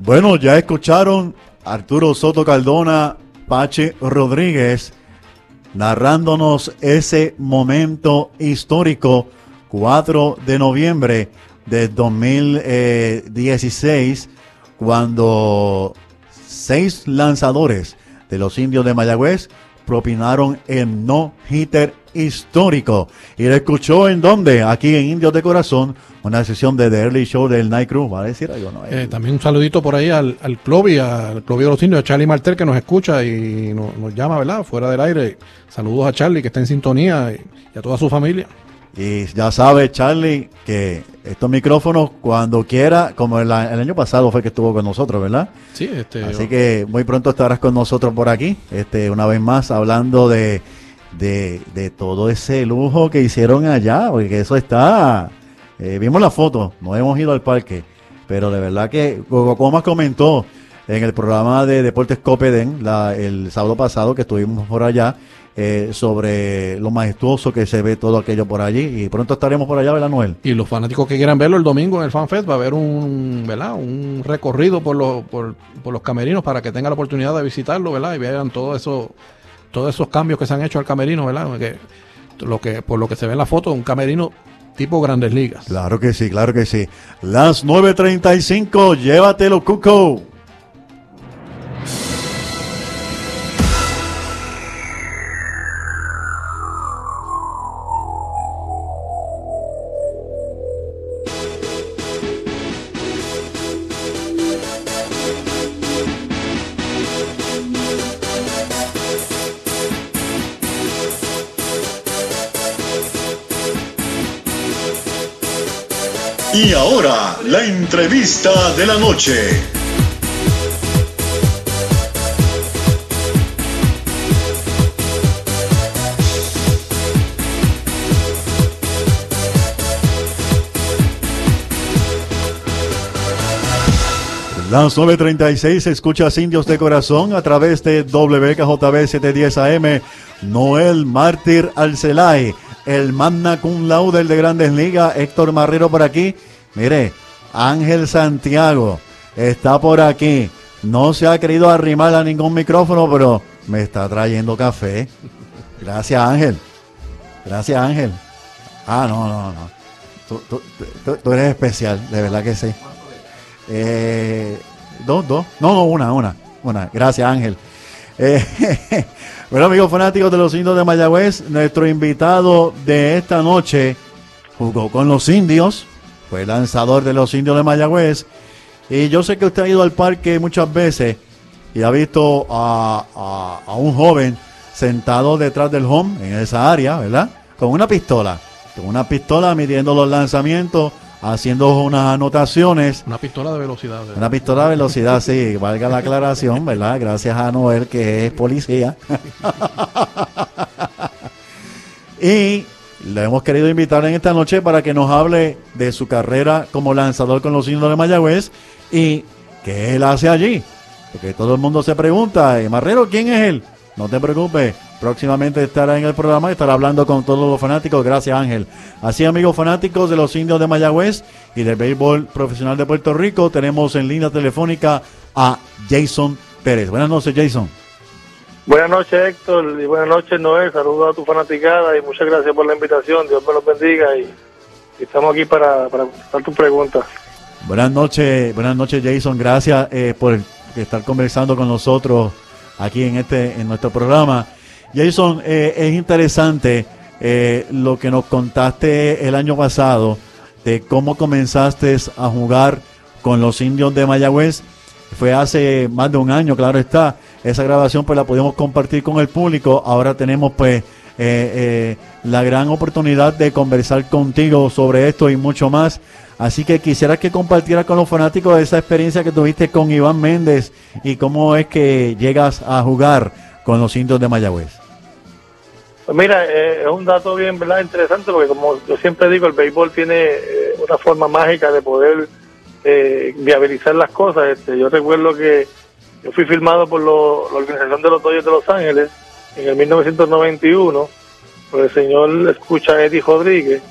Bueno, ya escucharon Arturo Soto Caldona, Pache Rodríguez, narrándonos ese momento histórico, 4 de noviembre de 2016, cuando seis lanzadores de los indios de Mayagüez propinaron el no-hitter histórico. Y lo escuchó en donde? Aquí en Indios de Corazón, una sesión de The Early Show del Night Crew. ¿Va a decir algo? No, Eh, también un saludito por ahí al, al Clovi, al Clovi de los indios, a Charlie Martel que nos escucha y nos, nos llama, ¿verdad? Fuera del aire. Saludos a Charlie que está en sintonía y, y a toda su familia. Y ya sabe, Charlie, que estos micrófonos, cuando quiera, como el año pasado fue que estuvo con nosotros, ¿verdad? Sí, este. Así que muy pronto estarás con nosotros por aquí, este, una vez más, hablando de, de, de todo ese lujo que hicieron allá, porque eso está. eh, vimos la foto, no hemos ido al parque, pero de verdad que, como como comentó en el programa de Deportes Copeden la- el sábado pasado que estuvimos por allá, eh, sobre lo majestuoso que se ve todo aquello por allí, y pronto estaremos por allá, ¿verdad, Noel? Y los fanáticos que quieran verlo el domingo en el FanFest va a haber un, ¿verdad? Un recorrido por los, por, por los camerinos para que tengan la oportunidad de visitarlo, ¿verdad? Y vean todo eso, todos esos cambios que se han hecho al camerino, ¿verdad? Que, lo que, por lo que se ve en la foto, un camerino tipo Grandes Ligas. Claro que sí, claro que sí. Las 9.35, llévatelo, Cuco. Y ahora, la entrevista de la noche. Las 9.36 escuchas Indios de Corazón a través de WKJB 710 AM. Noel Mártir Alcelay, el magna cum laude de Grandes Ligas, Héctor Marrero por aquí. Mire, Ángel Santiago está por aquí. No se ha querido arrimar a ningún micrófono, pero me está trayendo café. Gracias, Ángel. Gracias, Ángel. Ah, no, no, no. Tú, tú- tú- tú eres especial, de verdad que sí. Eh, dos, dos. No, no, una, una. Una. Gracias, Ángel. Eh, bueno, amigos fanáticos de los indios de Mayagüez, nuestro invitado de esta noche jugó con los indios, fue lanzador de los indios de Mayagüez. Y yo sé que usted ha ido al parque muchas veces y ha visto a, a- a un joven sentado detrás del home en esa área, ¿verdad? Con una pistola, con una pistola midiendo los lanzamientos, haciendo unas anotaciones. Una pistola de velocidad. ¿verdad? Una pistola de velocidad, sí, valga la aclaración, ¿verdad? Gracias a Noel, que es policía. y le hemos querido invitar en esta noche para que nos hable de su carrera como lanzador con los indios de Mayagüez y qué él hace allí. Porque todo el mundo se pregunta, "Eh, Marrero, ¿quién es él? No te preocupes, próximamente estará en el programa y estará hablando con todos los fanáticos. Gracias, Ángel. Así, amigos fanáticos de los indios de Mayagüez y del béisbol profesional de Puerto Rico, tenemos en línea telefónica a Jason Pérez. Buenas noches, Jason. Buenas noches, Héctor, y buenas noches, Noel. Saludos a tu fanaticada y muchas gracias por la invitación. Dios me los bendiga y, y estamos aquí para, para contestar tus preguntas. Buenas noches, buenas noches, Jason. Gracias eh, por estar conversando con nosotros aquí en este en nuestro programa. Jason, eh, es interesante eh, lo que nos contaste el año pasado de cómo comenzaste a jugar con los indios de Mayagüez. Fue hace más de un año, claro está. Esa grabación pues la pudimos compartir con el público. Ahora tenemos pues eh, eh, la gran oportunidad de conversar contigo sobre esto y mucho más. Así que quisiera que compartieras con los fanáticos esa experiencia que tuviste con Iván Méndez y cómo es que llegas a jugar con los indios de Mayagüez. Pues mira, eh, es un dato bien verdad interesante porque como yo siempre digo, el béisbol tiene eh, una forma mágica de poder eh, viabilizar las cosas. Este, yo recuerdo que yo fui filmado por la organización de los Dodgers de Los Ángeles en el 1991 por el señor escucha Eddie Rodríguez.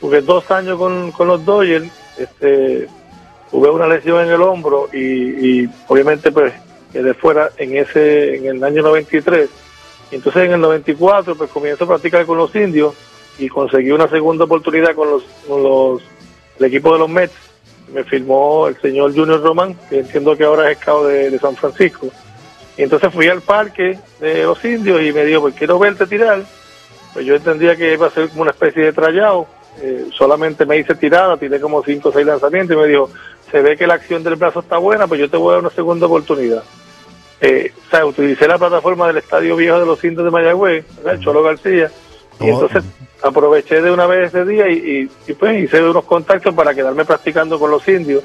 Jugué dos años con, con los Dodgers, este, tuve una lesión en el hombro y, obviamente pues quedé fuera en ese en el año 93 y entonces en el 94 pues comienzo a practicar con los indios y conseguí una segunda oportunidad con los, con los el equipo de los Mets. Me firmó el señor Junior Román, que entiendo que ahora es escado de, San Francisco. Y entonces fui al parque de los indios y me dijo, pues quiero verte tirar. Pues yo entendía que iba a ser como una especie de trayado. Eh, solamente me hice tirada, tiré como cinco o seis lanzamientos y me dijo, se ve que la acción del brazo está buena, pues yo te voy a dar una segunda oportunidad. Eh, o sea, utilicé la plataforma del Estadio Viejo de los Indios de Mayagüez, Cholo García, y Oh. entonces aproveché de una vez ese día y, y- y, pues hice unos contactos para quedarme practicando con los indios,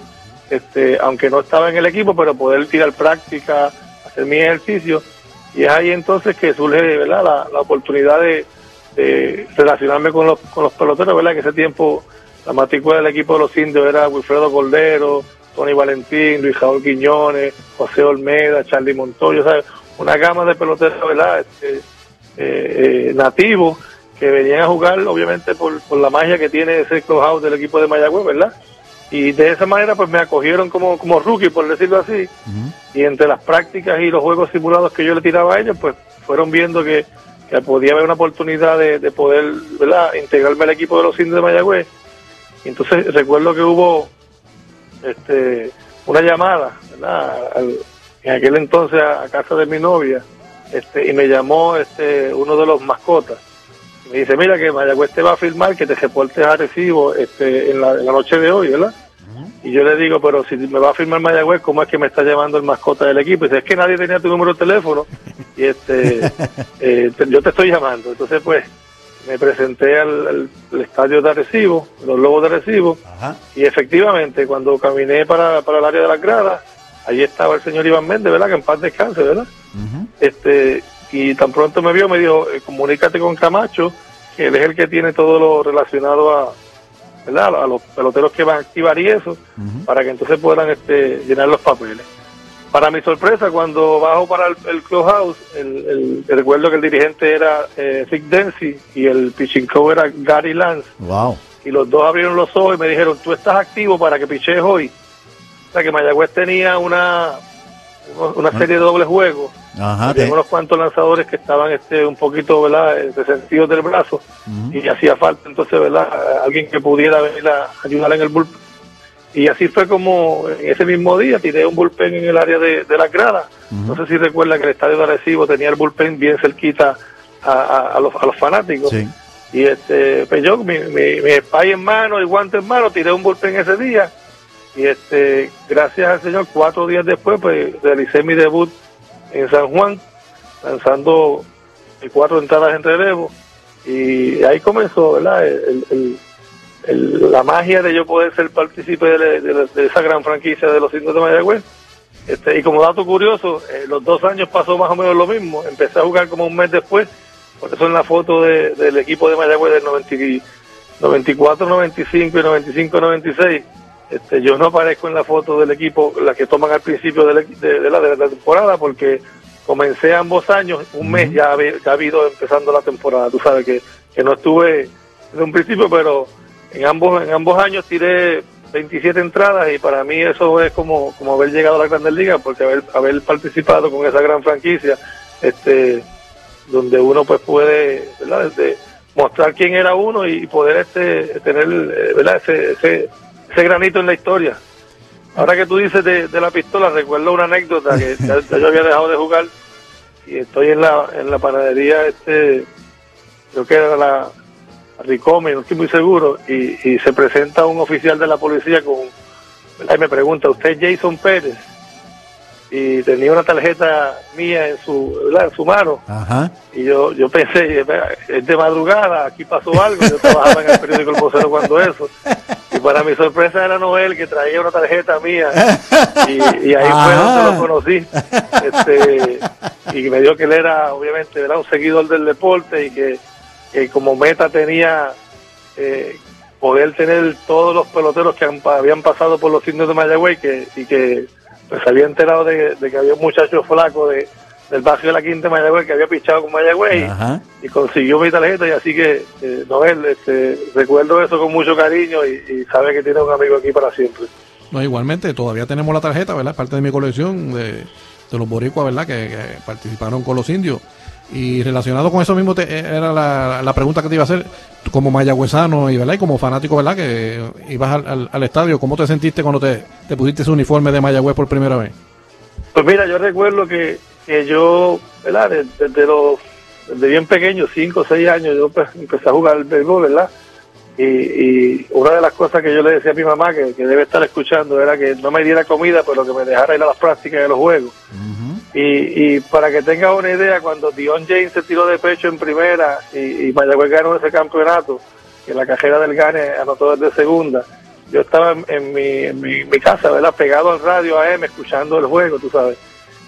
este, aunque no estaba en el equipo, pero poder tirar práctica, hacer mi ejercicio, y es ahí entonces que surge ¿verdad? La, la oportunidad de, de relacionarme con los, con los peloteros, ¿verdad? que ese tiempo la matrícula del equipo de los indios era Wilfredo Cordero, Tony Valentín, Luis Raúl Quiñones, José Olmeda, Charlie Montoyo, ¿sabes? una gama de peloteros ¿verdad? Este, eh, eh, nativos que venían a jugar obviamente por, por la magia que tiene ese clubhouse del equipo de Mayagüez, ¿verdad? Y de esa manera pues me acogieron como, como rookie, por decirlo así, y entre las prácticas y los juegos simulados que yo le tiraba a ellos, pues fueron viendo que, que podía haber una oportunidad de, de poder, ¿verdad?, integrarme al equipo de los indios de Mayagüez. Y entonces recuerdo que hubo este una llamada, ¿verdad?, al- en aquel entonces a, a casa de mi novia, este, y me llamó este uno de los mascotas. Me dice, mira que Mayagüez te va a firmar que te reportes a recibo este, en, la, en la noche de hoy, ¿verdad? Y yo le digo, pero si me va a firmar Mayagüez, ¿cómo es que me está llamando el mascota del equipo? Y dice, es que nadie tenía tu número de teléfono y este eh, te- yo te estoy llamando. Entonces, pues, me presenté al, al- al estadio de Arecibo, los Lobos de Arecibo, Ajá. y efectivamente cuando caminé para, para el área de las gradas, allí estaba el señor Iván Méndez, ¿verdad? Que en paz descanse, ¿verdad? este Y tan pronto me vio, me dijo, eh, comunícate con Camacho, que él es el que tiene todo lo relacionado a, ¿verdad? a los peloteros que van a activar y eso, para que entonces puedan este, llenar los papeles. Para mi sorpresa, cuando bajo para el, el clubhouse, el, el- recuerdo que el dirigente era eh, Rick Dempsey y el pitching coach era Gary Lance. Wow. Y los dos abrieron los ojos y me dijeron, tú estás activo para que piches hoy. O sea que Mayagüez tenía una, una serie de doble juegos. Ajá. Había te- unos cuantos lanzadores que estaban este un poquito, ¿verdad?, eh, resentidos del brazo. Y hacía falta entonces, ¿verdad?, alguien que pudiera venir a ayudar en el bullpen. Y así fue como en ese mismo día tiré un bullpen en el área de, de las gradas. No sé si recuerda que el estadio de Arecibo tenía el bullpen bien cerquita a, a- a los, a los fanáticos. Sí. Y este, pues yo, mi, mi, mi spy en mano y guante en mano, tiré un bullpen ese día. Y este, gracias al Señor, cuatro días después, pues realicé mi debut en San Juan, lanzando cuatro entradas en relevo. Y ahí comenzó, ¿verdad? La magia de yo poder ser partícipe de, esa gran franquicia de los indios de Mayagüez. Este, y como dato curioso, eh, los dos años pasó más o menos lo mismo. Empecé a jugar como un mes después, por eso en la foto de- del equipo de Mayagüez del 90 y- 94, 95 y 95, 96. Este, yo no aparezco en la foto del equipo, la que toman al principio de la, de, de la, de la temporada, porque comencé ambos años, un mes ya, había- ya ha habido empezando la temporada. Tú sabes que, que no estuve desde un principio, pero en ambos, en ambos años tiré 27 entradas y para mí eso es como, como haber llegado a la Grandes Ligas, porque haber, haber participado con esa gran franquicia, este, donde uno pues puede, ¿verdad? Este, mostrar quién era uno y poder este tener eh, ¿verdad? Ese, ese, ese granito en la historia. Ahora que tú dices de, de la pistola, recuerdo una anécdota que ya, ya yo había dejado de jugar y estoy en la, en la panadería, este, creo que era la Ricome, no estoy muy seguro, y, y se presenta un oficial de la policía con, y me pregunta, ¿usted es Jason Pérez? Y tenía una tarjeta mía en su, ¿verdad? en su mano. Ajá. Y yo, yo pensé, "Espera, es de madrugada, aquí pasó algo. Yo trabajaba en el periódico El Vocero cuando eso. Y para mi sorpresa era Noel que traía una tarjeta mía. Y, y ahí fue donde lo conocí. Este, y me dio que él era, obviamente, era un seguidor del deporte y que, que como meta tenía eh, poder tener todos los peloteros que han- habían pasado por los indios de Mayagüey que, y que pues se había enterado de, de que había un muchacho flaco de, del barrio de la Quinta de Mayagüey que había pichado con Mayagüey Ajá. y consiguió mi tarjeta y así que eh, Noel este, recuerdo eso con mucho cariño y, y sabe que tiene un amigo aquí para siempre No, igualmente, todavía tenemos la tarjeta, ¿verdad? Parte de mi colección de, de los boricuas, ¿verdad? Que, que participaron con los indios. Y relacionado con eso mismo, te- era la, la pregunta que te iba a hacer. Como mayagüezano y, ¿verdad? y como fanático, ¿verdad? Que ibas al, al- al estadio, ¿cómo te sentiste cuando te, te pusiste ese uniforme de Mayagüez por primera vez? Pues mira, yo recuerdo que, que yo, ¿verdad? Desde, desde los, desde bien pequeño, 5 o 6 años, yo pues, empecé a jugar al béisbol, ¿verdad? Y, y una de las cosas que yo le decía a mi mamá, que, que debe estar escuchando, era que no me diera comida, pero que me dejara ir a las prácticas de los juegos. Y, y para que tengas una idea, cuando Dion James se tiró de pecho en primera y, y Mayagüez ganó ese campeonato, que la cajera del Gane anotó desde segunda, yo estaba en, en mi, en mi, mi casa, ¿verdad? Pegado al radio AM, escuchando el juego, tú sabes.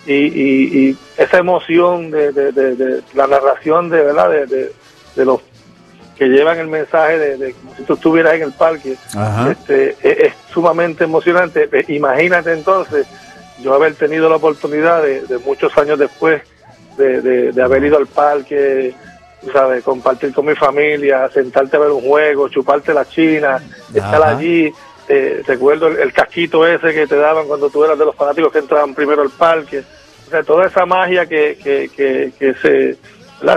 Y, y, y esa emoción de, de, de- de la narración de, ¿verdad? De, los que llevan el mensaje de, como si tú estuvieras en el parque, Ajá. este, es, es sumamente emocionante. Imagínate entonces yo haber tenido la oportunidad de, de muchos años después de, de- de haber ido al parque, sabes, compartir con mi familia, sentarte a ver un juego, chuparte la china, estar allí. eh, recuerdo el, el casquito ese que te daban cuando tú eras de los fanáticos que entraban primero al parque. O sea, toda esa magia que, que, que, que se,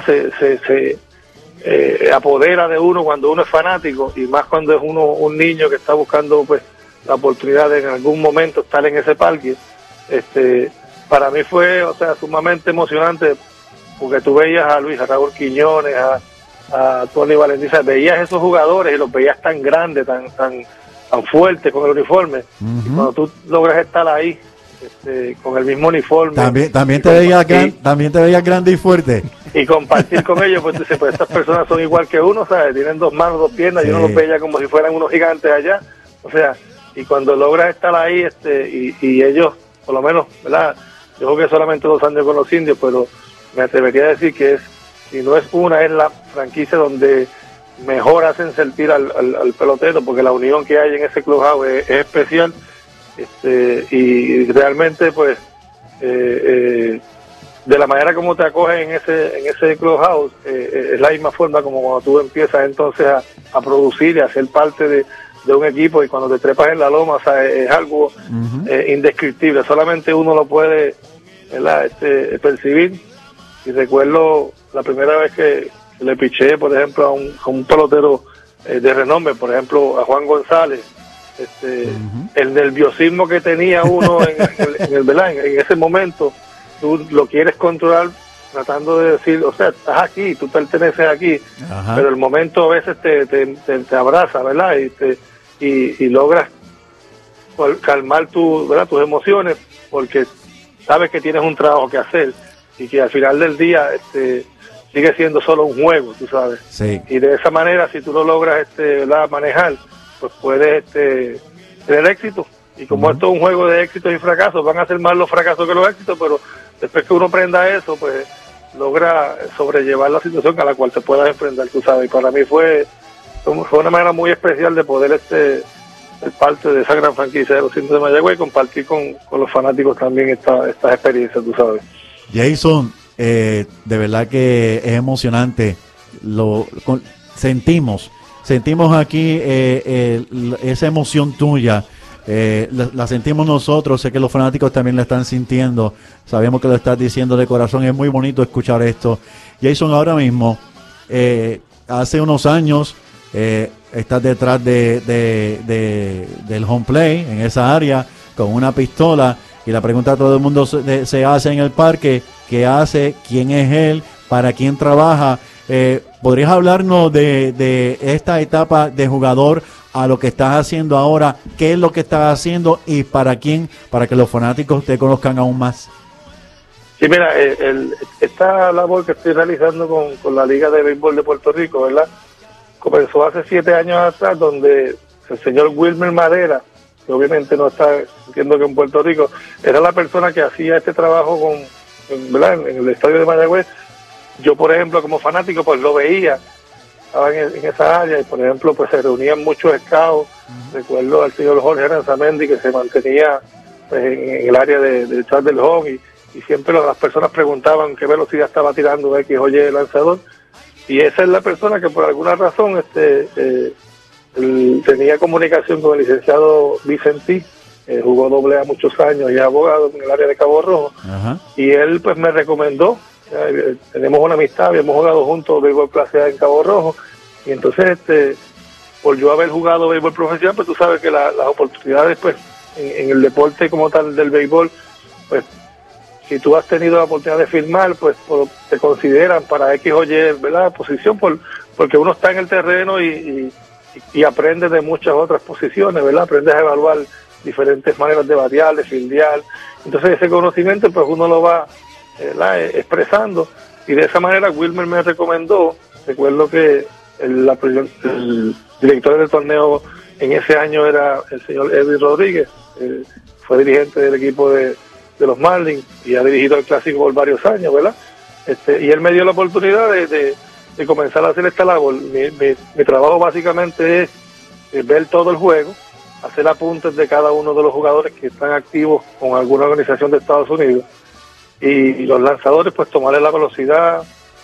se, se, se, eh, apodera de uno cuando uno es fanático y más cuando es uno un niño que está buscando pues la oportunidad de en algún momento estar en ese parque este para mí fue o sea sumamente emocionante porque tú veías a Luis a Raúl Quiñones a, a Tony sea, veías esos jugadores y los veías tan grandes tan tan tan fuertes con el uniforme y cuando tú logras estar ahí este, con el mismo uniforme. También, también, te veías gran- también te veías grande y fuerte. y compartir con ellos, pues, dice, pues estas personas son igual que uno, ¿sabes? Tienen dos manos, dos piernas, y uno los veía como si fueran unos gigantes allá. O sea, y cuando logras estar ahí, este, y, y ellos, por lo menos, ¿verdad? Yo jugué solamente dos años con los indios, pero me atrevería a decir que es, si no es una, es la franquicia donde mejor hacen sentir al, al- al pelotero, porque la unión que hay en ese clubhouse es, es especial, este, y realmente, pues, eh, eh, de la manera como te acogen en ese en ese clubhouse eh, eh, es la misma forma como cuando tú empiezas entonces a, a producir y a ser parte de, de un equipo y cuando te trepas en la loma o sea, es, es algo eh, indescriptible solamente uno lo puede ¿verdad? Este, percibir y recuerdo la primera vez que le piché por ejemplo a un, a un pelotero eh, de renombre por ejemplo a Juan González este, el nerviosismo que tenía uno en, en el, en el- ¿verdad? en- en ese momento tú lo quieres controlar tratando de decir, o sea, estás aquí, tú perteneces aquí, Ajá. pero el momento a veces te, te, te- te abraza, ¿verdad? Y, te, y, y logras calmar tu, ¿verdad? tus emociones porque sabes que tienes un trabajo que hacer y que al final del día este, sigue siendo solo un juego, tú sabes. Sí. Y de esa manera, si tú lo logras este, ¿verdad? manejar, pues puedes este, tener éxito. Y como esto es un juego de éxitos y fracasos, van a ser más los fracasos que los éxitos, pero después que uno aprenda eso, pues logra sobrellevar la situación a la cual te puedas enfrentar, tú sabes. Y para mí fue, fue una manera muy especial de poder este ser parte de esa gran franquicia de los indios de Mayagüez y compartir con, con los fanáticos también esta, estas experiencias, tú sabes. Jason, eh, de verdad que es emocionante. Lo sentimos, sentimos aquí eh, esa emoción tuya. eh, la, la sentimos nosotros, sé que los fanáticos también la están sintiendo. Sabemos que lo estás diciendo de corazón. Es muy bonito escuchar esto. Jason, ahora mismo, hace unos años, eh, estás detrás de, de- de- del home play en esa área con una pistola y la pregunta todo el mundo se, hace en el parque, ¿qué hace? ¿Quién es él? ¿Para quién trabaja? Eh, ¿Podrías hablarnos de, esta etapa de jugador a lo que estás haciendo ahora? ¿Qué es lo que estás haciendo y para quién? Para que los fanáticos te conozcan aún más. Sí, mira, eh, el- esta labor que estoy realizando con la Liga de Béisbol de Puerto Rico, ¿verdad? Comenzó hace siete años atrás, donde el señor Wilmer Madera, que obviamente no está, entiendo que en Puerto Rico, era la persona que hacía este trabajo con, en- ¿verdad? En, en el estadio de Mayagüez. Yo, por ejemplo, como fanático, pues lo veía, estaba en, en esa área y, por ejemplo, pues se reunían muchos scouts. Recuerdo al señor Jorge Aranzamendi que se mantenía pues, en, en el área de, del chat del home y, y siempre las personas preguntaban qué velocidad estaba tirando X o Y el lanzador. Y esa es la persona que por alguna razón este eh, tenía comunicación con el licenciado Vicentí, eh, jugó doble A muchos años y es abogado en el área de Cabo Rojo Ajá. y él pues me recomendó eh, tenemos una amistad habíamos jugado juntos béisbol clase A en Cabo Rojo y entonces este por yo haber jugado béisbol profesional pues tú sabes que la- las oportunidades pues en, en el deporte como tal del béisbol pues si tú has tenido la oportunidad de firmar pues te consideran para X o Y ¿verdad? posición por, porque uno está en el terreno y, aprende de muchas otras posiciones ¿verdad? aprendes a evaluar diferentes maneras de batear, de fildear entonces ese conocimiento pues uno lo va eh, expresando y de esa manera Wilmer me recomendó recuerdo que el, la- el director del torneo en ese año era el señor Edwin Rodríguez eh, fue dirigente del equipo de, de los Marlins y ha dirigido el clásico por varios años ¿verdad? Este, y él me dio la oportunidad de, comenzar a hacer esta labor mi, mi- mi trabajo básicamente es ver todo el juego hacer apuntes de cada uno de los jugadores que están activos con alguna organización de Estados Unidos y los lanzadores pues tomarle la velocidad,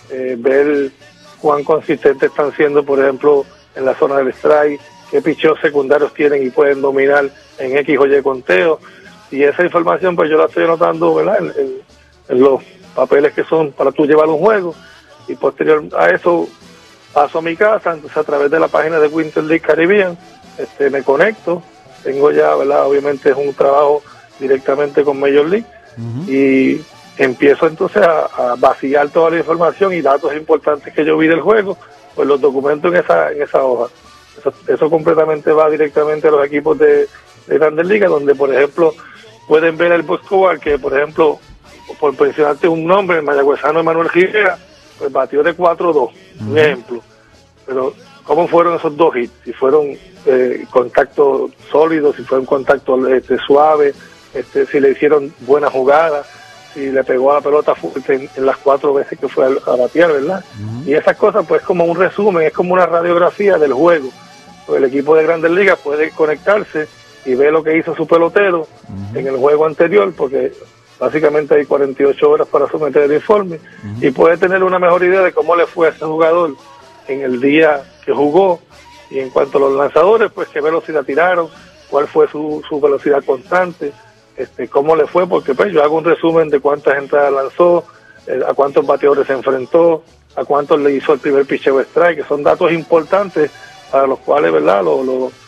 eh, ver cuán consistentes están siendo, por ejemplo, en la zona del strike, qué picheos secundarios tienen y pueden dominar en X o Y conteo. Y esa información pues yo la estoy anotando ¿verdad? En, en- en los papeles que son para tú llevar un juego y posterior a eso paso a mi casa, entonces a través de la página de Winter League Caribbean este, me conecto, tengo ya, ¿verdad? Obviamente es un trabajo directamente con Major League y empiezo entonces a, a vaciar toda la información y datos importantes que yo vi del juego, pues los documento en esa, en esa hoja. Eso, eso completamente va directamente a los equipos de, de Grandes Ligas, donde por ejemplo pueden ver el Boscobar que, por ejemplo, por mencionarte un nombre, el mayagüezano Emanuel Rivera, pues batió de 4-2, un ejemplo. Pero, ¿cómo fueron esos dos hits? Si fueron eh, contacto sólido, si fue un contacto este, suave, este, si le hicieron buena jugada, si le pegó a la pelota fuerte en, en las cuatro veces que fue a, a batear, ¿verdad? Y esas cosas, pues, como un resumen, es como una radiografía del juego. Pues el equipo de Grandes Ligas puede conectarse y ver lo que hizo su pelotero en el juego anterior, porque básicamente hay 48 horas para someter el informe, y puede tener una mejor idea de cómo le fue a ese jugador en el día que jugó. Y en cuanto a los lanzadores, pues qué velocidad tiraron, cuál fue su, su velocidad constante, este, cómo le fue, porque pues yo hago un resumen de cuántas entradas lanzó, eh, a cuántos bateadores se enfrentó, a cuántos le hizo el primer picheo strike, que son datos importantes para los cuales, ¿verdad? Los, los,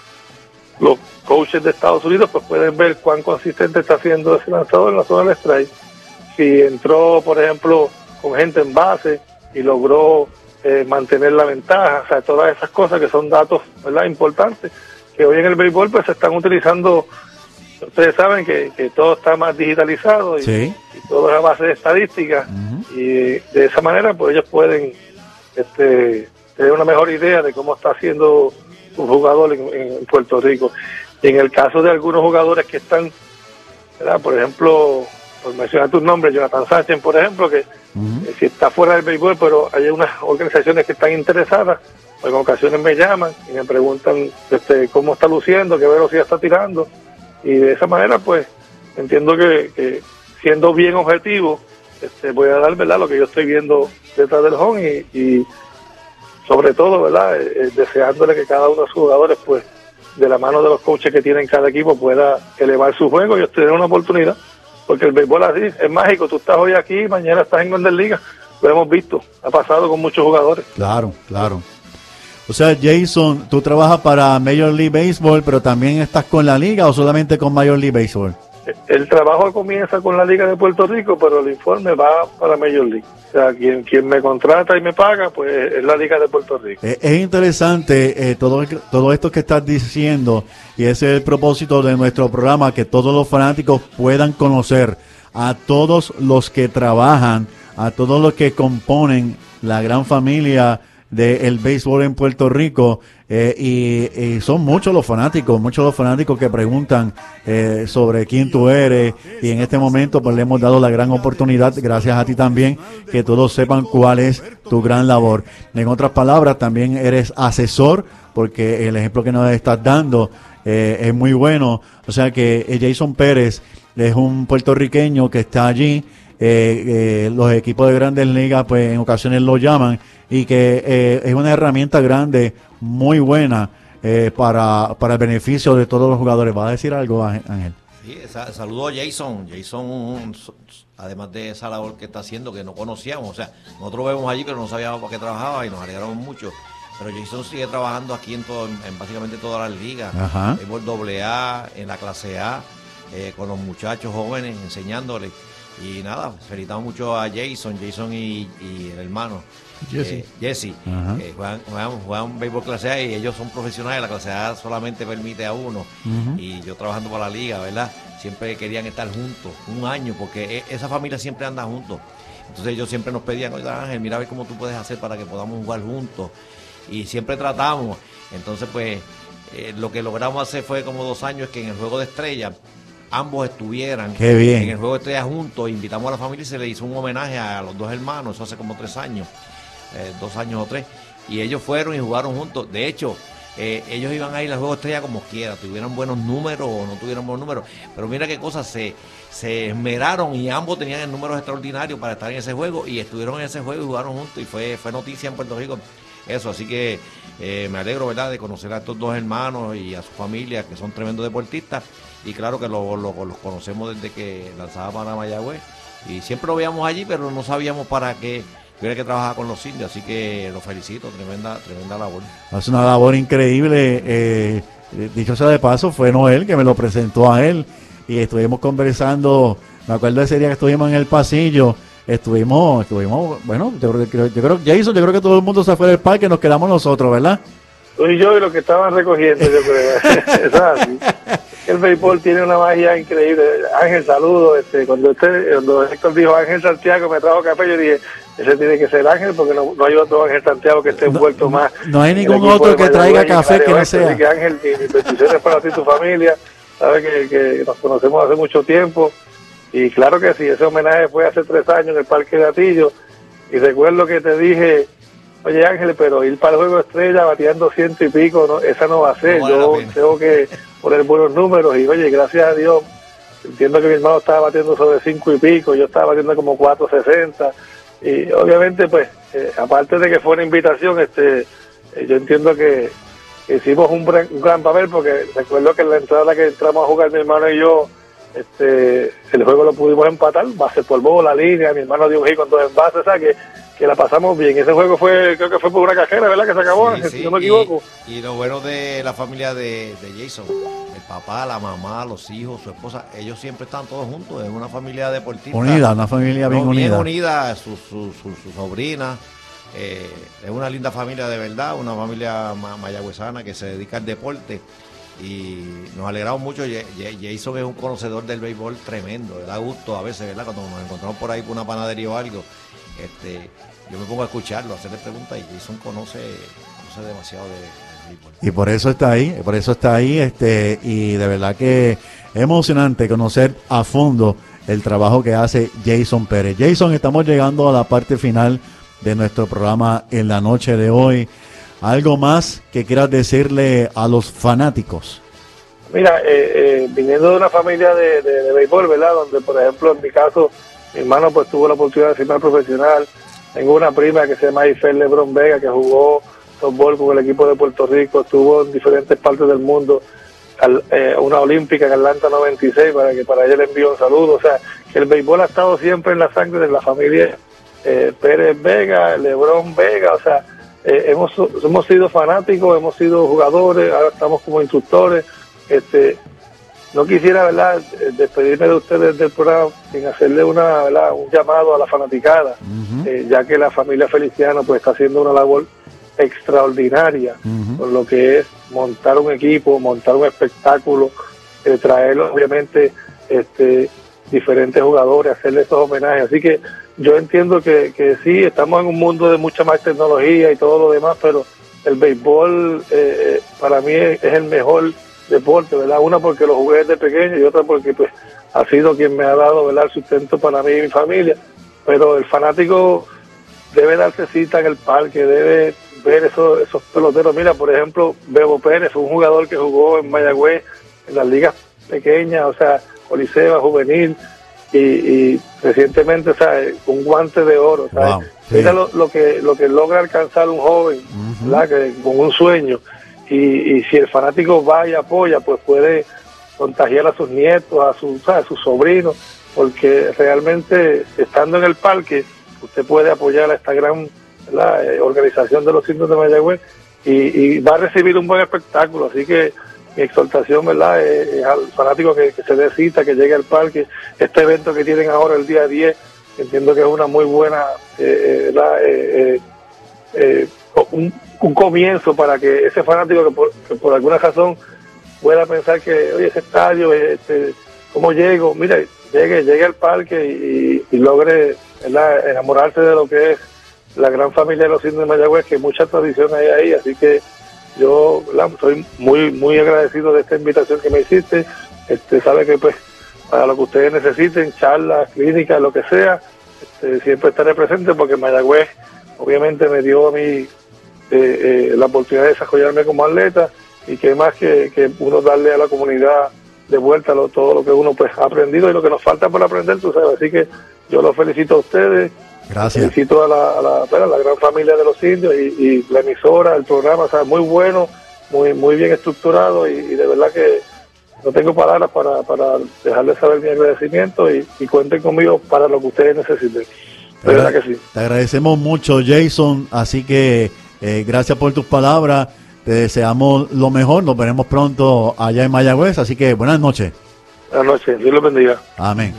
los coaches de Estados Unidos pues pueden ver cuán consistente está haciendo ese lanzador en la zona del strike. Si entró, por ejemplo, con gente en base y logró eh, mantener la ventaja, o sea, todas esas cosas que son datos, ¿verdad? Importantes, que hoy en el béisbol pues se están utilizando, ustedes saben que, que todo está más digitalizado y, Sí. y todo es a base de estadísticas y de esa manera pues ellos pueden este, tener una mejor idea de cómo está haciendo jugador en, en Puerto Rico. Y en el caso de algunos jugadores que están, ¿verdad? por ejemplo, por mencionar tus nombres, Jonathan Sánchez, por ejemplo, que si está fuera del béisbol, pero hay unas organizaciones que están interesadas, pues en ocasiones me llaman y me preguntan este, cómo está luciendo, qué velocidad está tirando, y de esa manera, pues, entiendo que, que siendo bien objetivo, este, voy a dar, ¿verdad?, lo que yo estoy viendo detrás del home y, y sobre todo, ¿verdad?, Eh, eh, deseándole que cada uno de sus jugadores, pues, de la mano de los coaches que tienen cada equipo pueda elevar su juego y ellos tener una oportunidad. Porque el béisbol así es mágico. Tú estás hoy aquí, mañana estás en Grandes Ligas. Lo hemos visto. Ha pasado con muchos jugadores. Claro, claro. O sea, Jason, tú trabajas para Major League Baseball, pero también estás con la liga o solamente con Major League Baseball? El trabajo comienza con la Liga de Puerto Rico, pero el informe va para Major League. O sea, quien, quien me contrata y me paga, pues es la Liga de Puerto Rico. Eh, es interesante eh, todo, todo esto que estás diciendo y ese es el propósito de nuestro programa, que todos los fanáticos puedan conocer a todos los que trabajan, a todos los que componen la gran familia del béisbol en Puerto Rico eh, y, y son muchos los fanáticos, muchos los fanáticos que preguntan eh, sobre quién tú eres y en este momento pues le hemos dado la gran oportunidad, gracias a ti también, que todos sepan cuál es tu gran labor. En otras palabras, también eres asesor porque el ejemplo que nos estás dando eh, es muy bueno. O sea que eh, Jason Pérez es un puertorriqueño que está allí. Eh, eh, los equipos de grandes ligas pues en ocasiones lo llaman y que eh, es una herramienta grande, muy buena para, para el beneficio de todos los jugadores. ¿Va a decir algo, Ángel? Sí, sa- saludo a Jason. Jason, so- además de esa labor que está haciendo, que no conocíamos, o sea, nosotros vemos allí, pero no sabíamos para qué trabajaba y nos alegramos mucho. Pero Jason sigue trabajando aquí en, todo, en básicamente todas las ligas, Ajá. béisbol doble A, en la clase A, eh, con los muchachos jóvenes, enseñándoles. Y nada, felicitamos mucho a Jason, Jason y, y el hermano. Jesse. eh, Jesse, eh, juegan, juegan, juegan béisbol clase A y ellos son profesionales, la clase A solamente permite a uno y yo trabajando para la liga, ¿verdad? Siempre querían estar juntos, un año, porque e- esa familia siempre anda juntos. Entonces ellos siempre nos pedían, oye Ángel, mira a ver cómo tú puedes hacer para que podamos jugar juntos. Y siempre tratamos. Entonces, pues, eh, lo que logramos hacer fue como dos años que en el juego de estrellas ambos estuvieran Qué bien. en el juego de estrellas juntos. Invitamos a la familia y se le hizo un homenaje a los dos hermanos, eso hace como tres años, eh, dos años o tres. Y ellos fueron y jugaron juntos. De hecho, eh, ellos iban a ir al juego de estrella como quiera, tuvieran buenos números o no tuvieran buenos números. Pero mira qué cosas, se, se esmeraron y ambos tenían números extraordinarios para estar en ese juego y estuvieron en ese juego y jugaron juntos y fue, fue noticia en Puerto Rico. Eso, así que eh, me alegro, ¿verdad?, de conocer a estos dos hermanos y a su familia, que son tremendos deportistas. Y claro que lo- lo- los conocemos desde que lanzaba para Mayagüez. Y siempre lo veíamos allí, pero no sabíamos para qué tuviera que trabajar con los indios. Así que los felicito, tremenda, tremenda labor. Hace una labor increíble. eh, eh, dicho sea de paso, fue Noel que me lo presentó a él. Y estuvimos conversando. Me acuerdo ese día que estuvimos en el pasillo. Estuvimos, estuvimos, bueno, yo creo, que- yo creo, Jason, yo creo que todo el mundo se fue del parque, nos quedamos nosotros, ¿verdad? Tú y yo y los que estaban recogiendo, yo creo. El béisbol tiene una magia increíble. Ángel, saludo. Este, cuando usted, cuando Héctor dijo Ángel Santiago me trajo café, yo dije, ese tiene que ser Ángel, porque no, no hay otro Ángel Santiago que esté envuelto más. no hay ningún otro que traiga café que no sea. Así que Ángel, mi- mis bendiciones para ti y tu familia. Sabes que, que nos conocemos hace mucho tiempo. Y claro que sí, ese homenaje fue hace tres años en el Parque de Atillo. Y recuerdo que te dije, oye Ángel, pero ir para el juego estrella bateando ciento y pico, no, esa no va a ser. No vale la Yo tengo que poner buenos números. Y oye, gracias a Dios, entiendo que mi hermano estaba batiendo sobre cinco y pico, yo estaba batiendo como 460. Y obviamente, pues, eh, aparte de que fue una invitación, este, eh, yo entiendo que hicimos un, gran- papel porque recuerdo que en la entrada que entramos a jugar mi hermano y yo, este, el juego lo pudimos empatar, base por bola, línea, mi hermano dio un hit con dos envases, o sea que, que la pasamos bien. Ese juego fue, creo que fue por una cajera, ¿verdad? Que se acabó, Sí, Ángel, sí, si no me equivoco. Y, lo bueno de la familia de, de Jason, el papá, la mamá, los hijos, su esposa, ellos siempre están todos juntos, es una familia deportiva. Unida, una familia bien No, unida. unida, su, su, su, su sobrina. eh, es una linda familia de verdad, una familia ma- mayagüezana que se dedica al deporte. Y nos alegramos mucho. Ye- Ye- Jason es un conocedor del béisbol tremendo, le da gusto a veces, ¿verdad? Cuando nos encontramos por ahí por una panadería o algo, este, yo me pongo a escucharlo, a hacerle preguntas y Jason conoce, conoce demasiado de, del béisbol. Y por eso está ahí, por eso está ahí, este, y de verdad que es emocionante conocer a fondo el trabajo que hace Jason Pérez. Jason, estamos llegando a la parte final de nuestro programa en la noche de hoy. ¿Algo más que quieras decirle a los fanáticos? Mira, eh, eh, viniendo de una familia de, de, de béisbol, ¿verdad? Donde, por ejemplo, en mi caso, mi hermano pues tuvo la oportunidad de más profesional. Tengo una prima que se llama Ifel Lebron Vega, que jugó softball con el equipo de Puerto Rico, estuvo en diferentes partes del mundo, al- eh, una olímpica en Atlanta 96, para que para ella le envío un saludo. O sea, que el béisbol ha estado siempre en la sangre de la familia eh, Pérez Vega, Lebron Vega, o sea, eh, hemos, hemos sido fanáticos, hemos sido jugadores, ahora estamos como instructores. Este, no quisiera, ¿verdad?, eh, despedirme de ustedes del programa sin hacerle una, ¿verdad? un llamado a la fanaticada, eh, ya que la familia Feliciano pues está haciendo una labor extraordinaria con lo que es montar un equipo, montar un espectáculo, eh, traer obviamente este, diferentes jugadores, hacerle esos homenajes. Así que yo entiendo que, que sí, estamos en un mundo de mucha más tecnología y todo lo demás, pero el béisbol eh, para mí es, es el mejor deporte, ¿verdad? Una porque lo jugué desde pequeño y otra porque pues ha sido quien me ha dado, ¿verdad? El sustento para mí y mi familia. Pero el fanático debe darse cita en el parque, debe ver esos, esos peloteros. Mira, por ejemplo, Bebo Pérez, un jugador que jugó en Mayagüez, en las ligas pequeñas, o sea, Coliseba, Juvenil, y, y recientemente, o sea, un guante de oro. ¿sabes? Wow, sí. Mira lo, lo que lo que logra alcanzar un joven, ¿verdad? Que, con un sueño. Y, y si el fanático va y apoya, pues puede contagiar a sus nietos, a sus, a sus sobrinos, porque realmente estando en el parque, usted puede apoyar a esta gran ¿verdad? Eh, organización de los indios de Mayagüez y, va a recibir un buen espectáculo. Así que mi exhortación ¿verdad? Es, es al fanático que, se dé cita, que llegue al parque. Este evento que tienen ahora el día 10, entiendo que es una muy buena eh, eh. Eh, eh, eh, un, comienzo para que ese fanático que por, que por alguna razón pueda pensar que, oye, ese estadio, este, ¿cómo llego? Mira, llegue, llegue al parque y, logre ¿verdad? enamorarse de lo que es la gran familia de los indios de Mayagüez, que mucha tradición hay ahí, así que yo ¿verdad? estoy muy muy agradecido de esta invitación que me hiciste. Este, sabe que pues para lo que ustedes necesiten, charlas, clínicas, lo que sea, este, siempre estaré presente porque Mayagüez obviamente me dio a mí eh, eh, la oportunidad de desarrollarme como atleta y que más que, que uno darle a la comunidad de vuelta lo- todo lo que uno pues ha aprendido y lo que nos falta por aprender, tú sabes. Así que yo los felicito a ustedes, Gracias. felicito a la, a la, bueno, a la gran familia de los indios y, y la emisora, el programa, o sea, muy bueno, muy muy bien estructurado y, y de verdad que no tengo palabras para, para dejarles saber mi agradecimiento y, y cuenten conmigo para lo que ustedes necesiten. De verdad que sí. Te agradecemos mucho, Jason. Así que eh, gracias por tus palabras. Te deseamos lo mejor. Nos veremos pronto allá en Mayagüez. Así que buenas noches. Buenas noches, Dios los bendiga. Amén.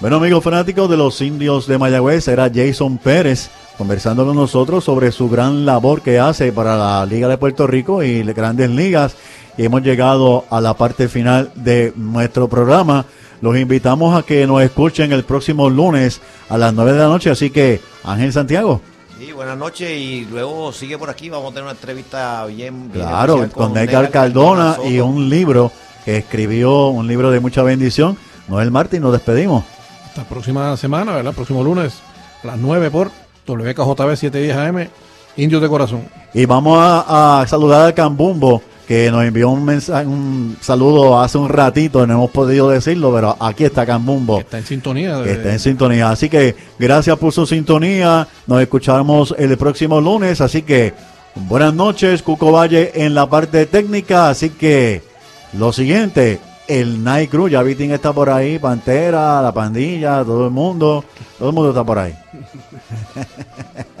Bueno, amigos fanáticos de los indios de Mayagüez, era Jason Pérez, conversando con nosotros sobre su gran labor que hace para la Liga de Puerto Rico y las grandes ligas. Y hemos llegado a la parte final de nuestro programa. Los invitamos a que nos escuchen el próximo lunes a las 9 de la noche. Así que, Ángel Santiago. Sí, buenas noches y luego sigue por aquí, vamos a tener una entrevista bien, bien Claro, especial con Edgar Cardona Soto. y un libro que escribió, un libro de mucha bendición. Noel Martín, nos despedimos. Hasta la próxima semana, ¿verdad? Próximo lunes, a las 9 por WKJB 710 AM, Indios de Corazón. Y vamos a, a saludar a Cambumbo, que nos envió un mensaje, un saludo hace un ratito, no hemos podido decirlo, pero aquí está Cambumbo. Está en sintonía. que de- está en sintonía. Así que gracias por su sintonía. Nos escuchamos el próximo lunes. Así que buenas noches, Cuco Valle en la parte técnica. Así que lo siguiente, el Night Crew. Ya Vitín está por ahí, Pantera, la pandilla, todo el mundo. Todo el mundo está por ahí.